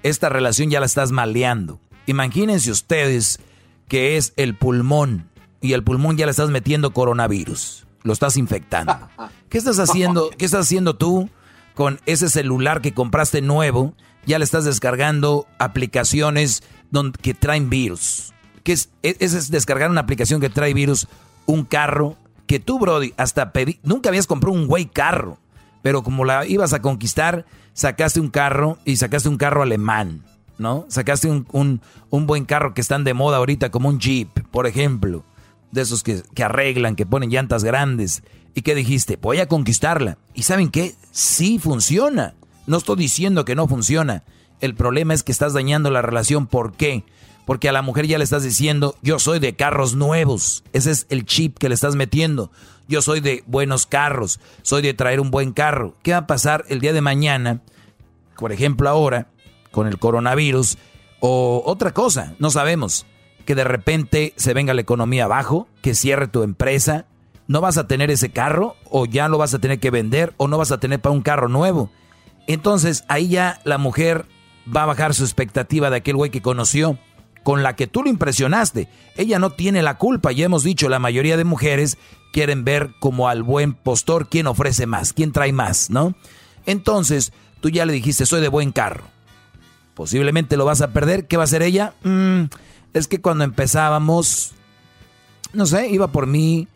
esta relación ya la estás maleando. Imagínense ustedes que es el pulmón y el pulmón ya le estás metiendo coronavirus. Lo estás infectando. <laughs> ¿Qué estás haciendo? ¿Qué estás haciendo tú con ese celular que compraste nuevo? Ya le estás descargando aplicaciones donde, que traen virus. ¿Qué es? E, ese es descargar una aplicación que trae virus, un carro que tú, Brody, hasta pedí, nunca habías comprado un güey carro, pero como la ibas a conquistar, sacaste un carro y sacaste un carro alemán, ¿no? Sacaste un, buen carro que están de moda ahorita, como un Jeep, por ejemplo, de esos que, que arreglan, que ponen llantas grandes. ¿Y qué dijiste? Voy a conquistarla. ¿Y saben qué? Sí funciona. No estoy diciendo que no funciona. El problema es que estás dañando la relación. ¿Por qué? Porque a la mujer ya le estás diciendo, yo soy de carros nuevos. Ese es el chip que le estás metiendo. Yo soy de buenos carros, soy de traer un buen carro. ¿Qué va a pasar el día de mañana? Por ejemplo, ahora, con el coronavirus, o otra cosa, no sabemos. Que de repente se venga la economía abajo, que cierre tu empresa, no vas a tener ese carro, o ya lo vas a tener que vender, o no vas a tener para un carro nuevo. Entonces ahí ya la mujer va a bajar su expectativa de aquel güey que conoció con la que tú lo impresionaste. Ella no tiene la culpa, ya hemos dicho, la mayoría de mujeres quieren ver como al buen postor quién ofrece más, quién trae más, ¿no? Entonces, tú ya le dijiste, soy de buen carro. Posiblemente lo vas a perder. ¿Qué va a hacer ella? Mm, es que cuando empezábamos, no sé, iba por mí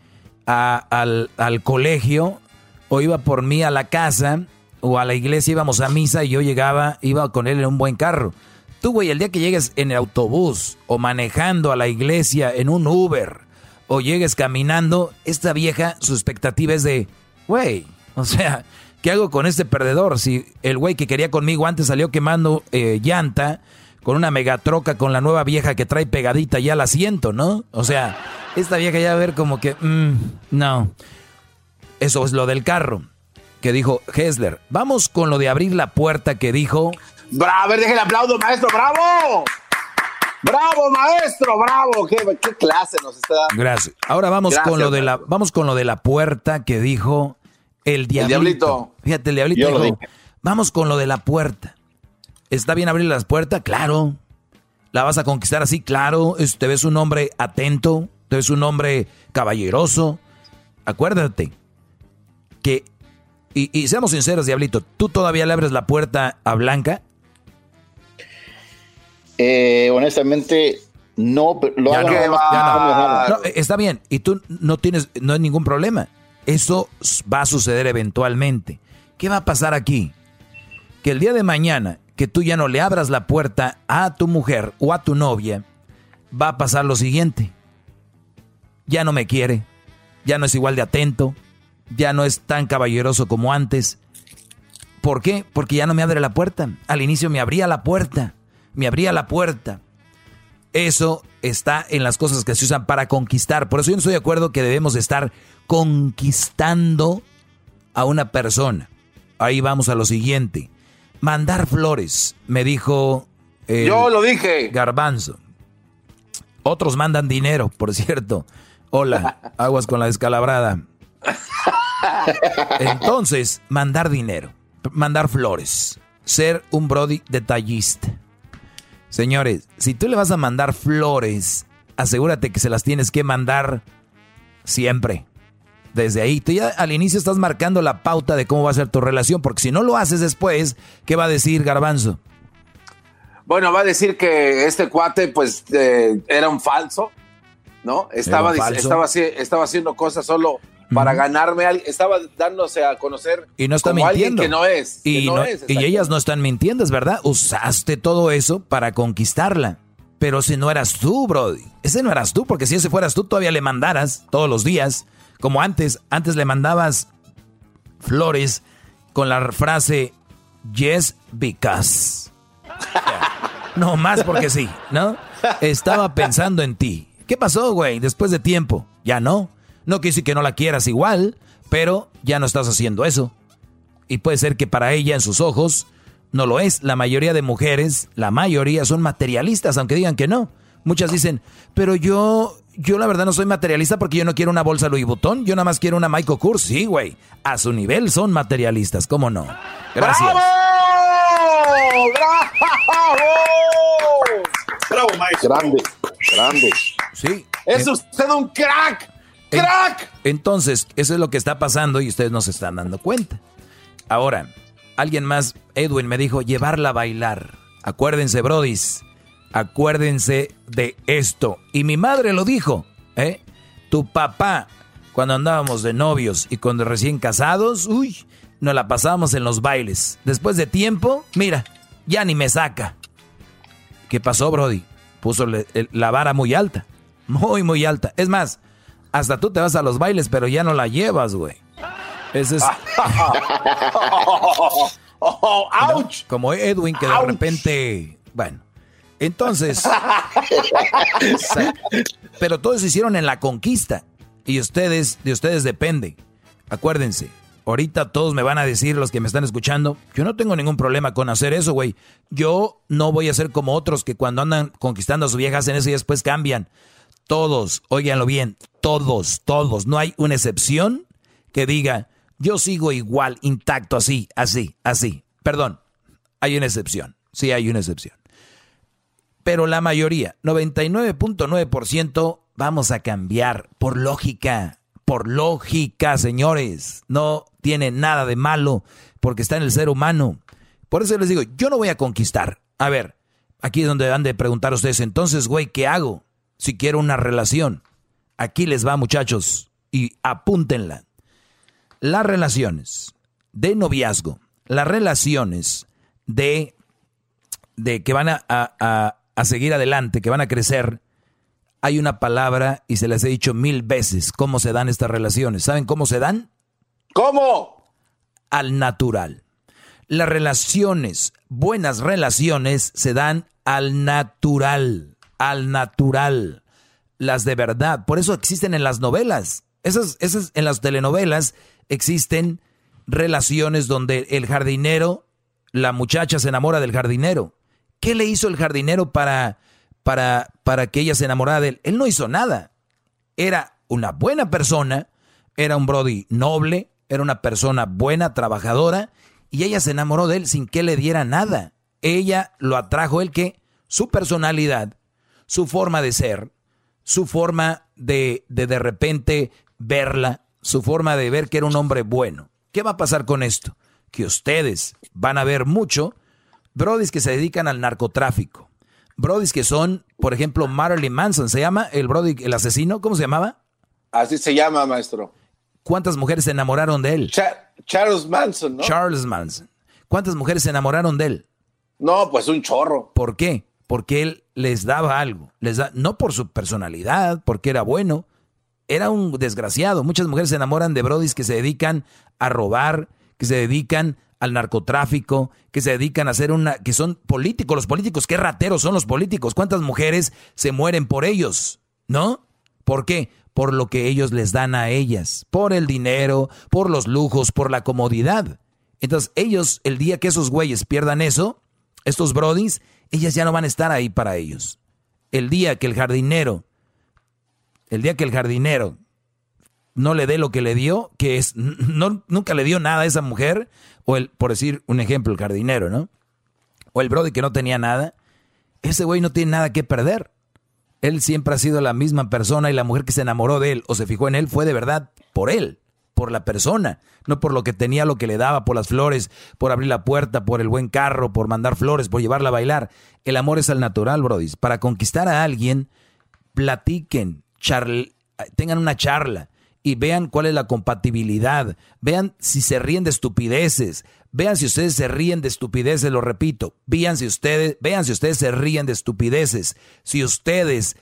al, al colegio o iba por mí a la casa o a la iglesia, íbamos a misa y yo llegaba, iba con él en un buen carro. Tú, güey, el día que llegues en el autobús o manejando a la iglesia en un Uber o llegues caminando, esta vieja, su expectativa es de, güey, o sea, ¿qué hago con este perdedor? Si el güey que quería conmigo antes salió quemando eh, llanta con una megatroca con la nueva vieja que trae pegadita ya la asiento, ¿no? O sea, esta vieja ya va a ver como que, mm, no. Eso es lo del carro que dijo Hessler. Vamos con lo de abrir la puerta que dijo Bravo, a ver, deje el aplauso, maestro, bravo. Bravo, maestro, bravo. Qué, clase nos está dando. Gracias. Ahora vamos con lo de la, vamos con lo de la puerta que dijo el diablito. El diablito. Fíjate, el diablito dijo, vamos con lo de la puerta. ¿Está bien abrir las puertas? Claro. ¿La vas a conquistar así? Claro. Te ves un hombre atento, te ves un hombre caballeroso. Acuérdate que, y, y seamos sinceros, Diablito, ¿tú todavía le abres la puerta a Blanca? Eh, honestamente, no, lo no, está bien, y tú no tienes, no hay ningún problema. Eso va a suceder eventualmente. ¿Qué va a pasar aquí? Que el día de mañana, que tú ya no le abras la puerta a tu mujer o a tu novia, va a pasar lo siguiente. Ya no me quiere, ya no es igual de atento, ya no es tan caballeroso como antes. ¿Por qué? Porque ya no me abre la puerta. Al inicio me abría la puerta me abría la puerta. Eso está en las cosas que se usan para conquistar. Por eso yo no estoy de acuerdo que debemos estar conquistando a una persona. Ahí vamos a lo siguiente. Mandar flores, me dijo... yo lo dije. Garbanzo. Otros mandan dinero, por cierto. Hola, aguas con la descalabrada. <laughs> Entonces, mandar dinero, mandar flores, ser un Brody detallista. Señores, si tú le vas a mandar flores, asegúrate que se las tienes que mandar siempre. Desde ahí, tú ya al inicio estás marcando la pauta de cómo va a ser tu relación, porque si no lo haces después, ¿qué va a decir Garbanzo? Bueno, va a decir que este cuate, pues, eh, era un falso, ¿no? Estaba, estaba, estaba haciendo cosas solo para ganarme, estaba dándose a conocer y no está mintiendo que no es. Y, y ellas no están mintiendo, es verdad. Usaste todo eso para conquistarla. Pero si no eras tú, Brody, ese no eras tú, porque si ese fueras tú, todavía le mandaras todos los días, como antes. Antes le mandabas flores con la frase Yes, because. No más porque sí, ¿no? Estaba pensando en ti. ¿Qué pasó, güey? Después de tiempo. Ya no. No quiere decir que no la quieras igual, pero ya no estás haciendo eso. Y puede ser que para ella, en sus ojos, no lo es. La mayoría de mujeres, la mayoría son materialistas, aunque digan que no. Muchas dicen, pero yo, yo la verdad no soy materialista porque yo no quiero una bolsa Louis Vuitton, yo nada más quiero una Michael Kors. Sí, güey. A su nivel son materialistas, ¿cómo no? Gracias. ¡Bravo! ¡Bravo! ¡Bravo, maestro! Grande, grande. Sí. Es usted un crack. ¡Crack! Entonces, eso es lo que está pasando y ustedes no se están dando cuenta. Ahora, alguien más, Edwin, me dijo llevarla a bailar. Acuérdense, brodis, acuérdense de esto. Y mi madre lo dijo, ¿eh? Tu papá, cuando andábamos de novios y cuando recién casados, uy, nos la pasábamos en los bailes. Después de tiempo, mira, ya ni me saca. ¿Qué pasó, Brody? Puso la vara muy alta. Muy, muy alta. Es más, hasta tú te vas a los bailes, pero ya no la llevas, güey. Ese es. <laughs> ¡Auch! Como Edwin, que de repente. Bueno. Entonces. <laughs> pero todos se hicieron en la conquista. Y ustedes, de ustedes depende. Acuérdense. Ahorita todos me van a decir, los que me están escuchando, yo no tengo ningún problema con hacer eso, güey. Yo no voy a ser como otros que cuando andan conquistando a su vieja hacen eso y después cambian. Todos, óiganlo bien, todos, todos, no hay una excepción que diga, yo sigo igual, intacto, así, así, así. Perdón, hay una excepción, sí hay una excepción. Pero la mayoría, 99.9%, vamos a cambiar por lógica, por lógica, señores. No tiene nada de malo porque está en el ser humano. Por eso les digo, yo no voy a conquistar. A ver, aquí es donde han de preguntar ustedes, entonces, güey, ¿qué hago? si quiero una relación. Aquí les va, muchachos, y apúntenla. Las relaciones de noviazgo, las relaciones de, de que van a, a, seguir adelante, que van a crecer, hay una palabra y se les he dicho mil veces cómo se dan estas relaciones. ¿Saben cómo se dan? ¿Cómo? Al natural. Las relaciones, buenas relaciones, se dan al natural al natural, las de verdad. Por eso existen en las novelas. Esas, esas, en las telenovelas existen relaciones donde el jardinero, la muchacha se enamora del jardinero. ¿Qué le hizo el jardinero para, para, para que ella se enamorara de él? Él no hizo nada. Era una buena persona, era un Brody noble, era una persona buena, trabajadora, y ella se enamoró de él sin que le diera nada. Ella lo atrajo, el que su personalidad, su forma de ser, su forma de, de de repente verla, su forma de ver que era un hombre bueno. ¿Qué va a pasar con esto? Que ustedes van a ver mucho brodis que se dedican al narcotráfico. Brodis que son, por ejemplo, Marilyn Manson, ¿se llama el brody, el asesino? ¿Cómo se llamaba? Así se llama, maestro. ¿Cuántas mujeres se enamoraron de él? Charles Manson, ¿no? Charles Manson. ¿Cuántas mujeres se enamoraron de él? No, pues un chorro. ¿Por qué? Porque él les daba algo, les da, no por su personalidad, porque era bueno, era un desgraciado. Muchas mujeres se enamoran de brodis que se dedican a robar, que se dedican al narcotráfico, que se dedican a hacer una, que son políticos, los políticos, qué rateros son los políticos, cuántas mujeres se mueren por ellos, ¿no? ¿Por qué? Por lo que ellos les dan a ellas, por el dinero, por los lujos, por la comodidad. Entonces ellos, el día que esos güeyes pierdan eso, estos brodis, ellas ya no van a estar ahí para ellos. el día que el jardinero, el día que el jardinero no le dé lo que le dio, que es, <laughs> no, nunca le dio nada a esa mujer, o el, por decir un ejemplo, el jardinero, ¿no? O el brody que no tenía nada, ese güey no tiene nada que perder. Él siempre ha sido la misma persona y la mujer que se enamoró de él o se fijó en él fue de verdad por él, por la persona, no por lo que tenía, lo que le daba, por las flores, por abrir la puerta, por el buen carro, por mandar flores, por llevarla a bailar. El amor es al natural, Brody. Para conquistar a alguien, platiquen, tengan una charla y vean cuál es la compatibilidad. Vean si se ríen de estupideces. Vean si ustedes se ríen de estupideces, lo repito. Vean si ustedes, vean si ustedes se ríen de estupideces. Si ustedes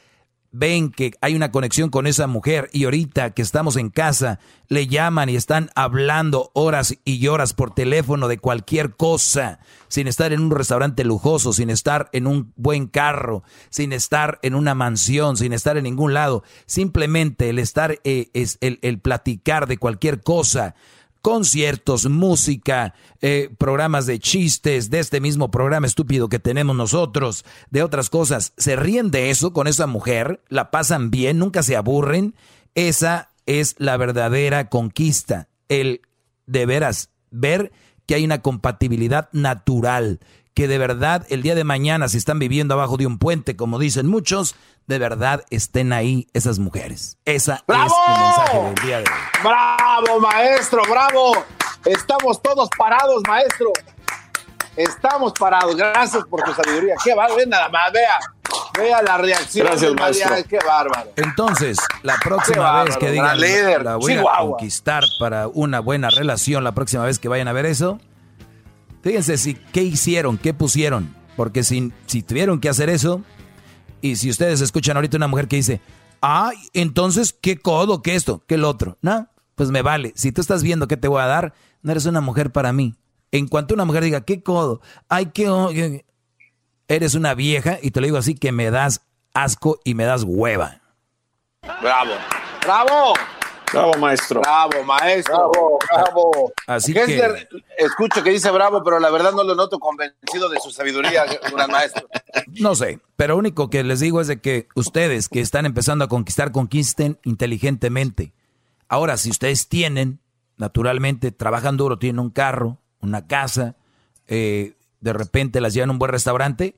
ven que hay una conexión con esa mujer y ahorita que estamos en casa le llaman y están hablando horas y horas por teléfono de cualquier cosa, sin estar en un restaurante lujoso, sin estar en un buen carro, sin estar en una mansión, sin estar en ningún lado, simplemente el estar eh, es el, el platicar de cualquier cosa conciertos, música, eh, programas de chistes, de este mismo programa estúpido que tenemos nosotros, de otras cosas. ¿Se ríen de eso con esa mujer? ¿La pasan bien? ¿Nunca se aburren? Esa es la verdadera conquista. El de veras ver que hay una compatibilidad natural, que de verdad el día de mañana, si están viviendo abajo de un puente, como dicen muchos, de verdad estén ahí esas mujeres. Esa es el mensaje del día de hoy. ¡Bravo, maestro! ¡Bravo! Estamos todos parados, maestro. Estamos parados. Gracias por tu sabiduría. Qué bárbaro. Nada más, vea. Vea la reacción. Gracias, maestro. Qué bárbaro. Entonces, la próxima vez que digan la voy a conquistar para una buena relación, la próxima vez que vayan a ver eso, fíjense si qué hicieron, qué pusieron. Porque si, si tuvieron que hacer eso, y si ustedes escuchan ahorita una mujer que dice, ay, entonces, ¿qué codo? ¿Qué esto? ¿Qué el otro? No, pues me vale. Si tú estás viendo qué te voy a dar, no eres una mujer para mí. En cuanto una mujer diga, ¿qué codo? Ay, qué... Eres una vieja, y te lo digo así, que me das asco y me das hueva. Bravo, bravo. Bravo, maestro. Bravo, maestro. Bravo, bravo. Así que... escucho que dice bravo, pero la verdad no lo noto convencido de su sabiduría, <laughs> gran maestro. No sé, pero lo único que les digo es de que ustedes que están empezando a conquistar, conquisten inteligentemente. Ahora, si ustedes tienen, naturalmente, trabajan duro, tienen un carro, una casa, eh, de repente las llevan a un buen restaurante,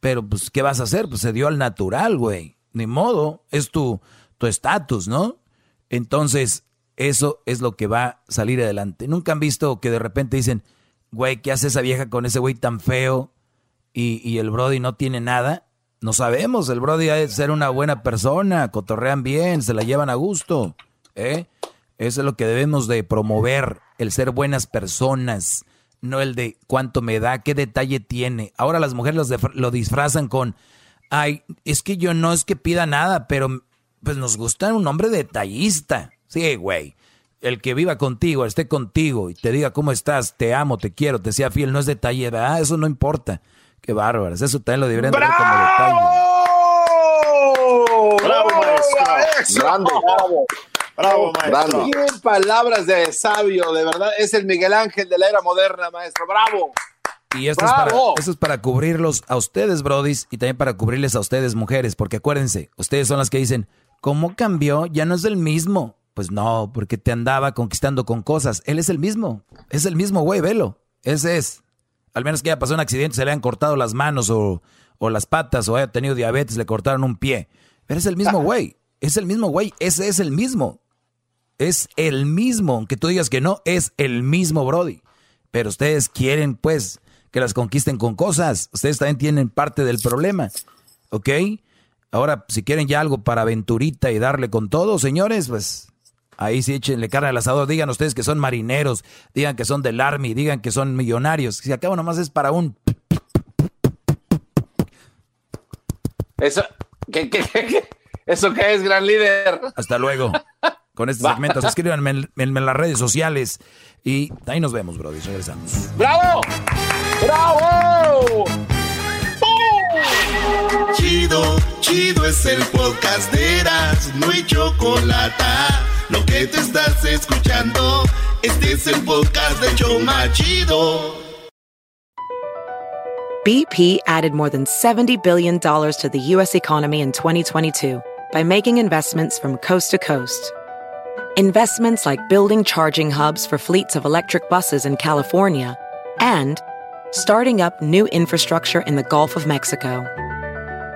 pero pues, ¿qué vas a hacer? Pues se dio al natural, güey. Ni modo, es tu estatus, ¿no? Entonces, eso es lo que va a salir adelante. ¿Nunca han visto que de repente dicen, güey, ¿qué hace esa vieja con ese güey tan feo y, el Brody no tiene nada? No sabemos, el Brody ha de ser una buena persona, cotorrean bien, se la llevan a gusto. ¿eh? Eso es lo que debemos de promover, el ser buenas personas, no el de cuánto me da, qué detalle tiene. Ahora las mujeres lo disfrazan con, ay, es que yo no es que pida nada, pero pues nos gusta un hombre detallista. Sí, güey. El que viva contigo, esté contigo y te diga cómo estás, te amo, te quiero, te sea fiel, no es detalle, ¿verdad? Eso no importa. Qué bárbaros. Eso también lo deberían tener como detalle. ¡Bravo, maestro! ¡Grande! ¡Bravo! ¡Bravo, maestro! ¡Qué palabras de sabio! De verdad, es el Miguel Ángel de la era moderna, maestro. ¡Bravo! Y esto es, para, esto es para cubrirlos a ustedes, brodis, y también para cubrirles a ustedes, mujeres, porque acuérdense, ustedes son las que dicen, ¿Cómo cambió? Ya no es el mismo. Pues no, porque te andaba conquistando con cosas. Él es el mismo. Es el mismo güey, velo. Ese es. Al menos que haya pasado un accidente, se le han cortado las manos o, las patas o haya tenido diabetes, le cortaron un pie. Pero es el mismo güey. Es el mismo güey. Ese es el mismo. Es el mismo. Aunque tú digas que no, es el mismo Brody. Pero ustedes quieren, pues, que las conquisten con cosas. Ustedes también tienen parte del problema. ¿Ok? Ahora, si quieren ya algo para aventurita y darle con todo, señores, pues ahí sí échenle carne al asador. Digan ustedes que son marineros, digan que son del Army, digan que son millonarios. Si acabo nomás es para un... Eso, ¿qué, qué, qué, ¿Eso qué es, gran líder? Hasta luego. Con este segmento, escríbanme en, en, las redes sociales y ahí nos vemos, brody. Regresamos. ¡Bravo! ¡Bravo! Chido, chido es el podcast de Eras, no hay chocolate. Lo que te estás escuchando, este es el podcast de Choma Chido. BP added more than $70 billion to the U.S. economy in 2022 by making investments from coast to coast. Investments like building charging hubs for fleets of electric buses in California and starting up new infrastructure in the Gulf of Mexico.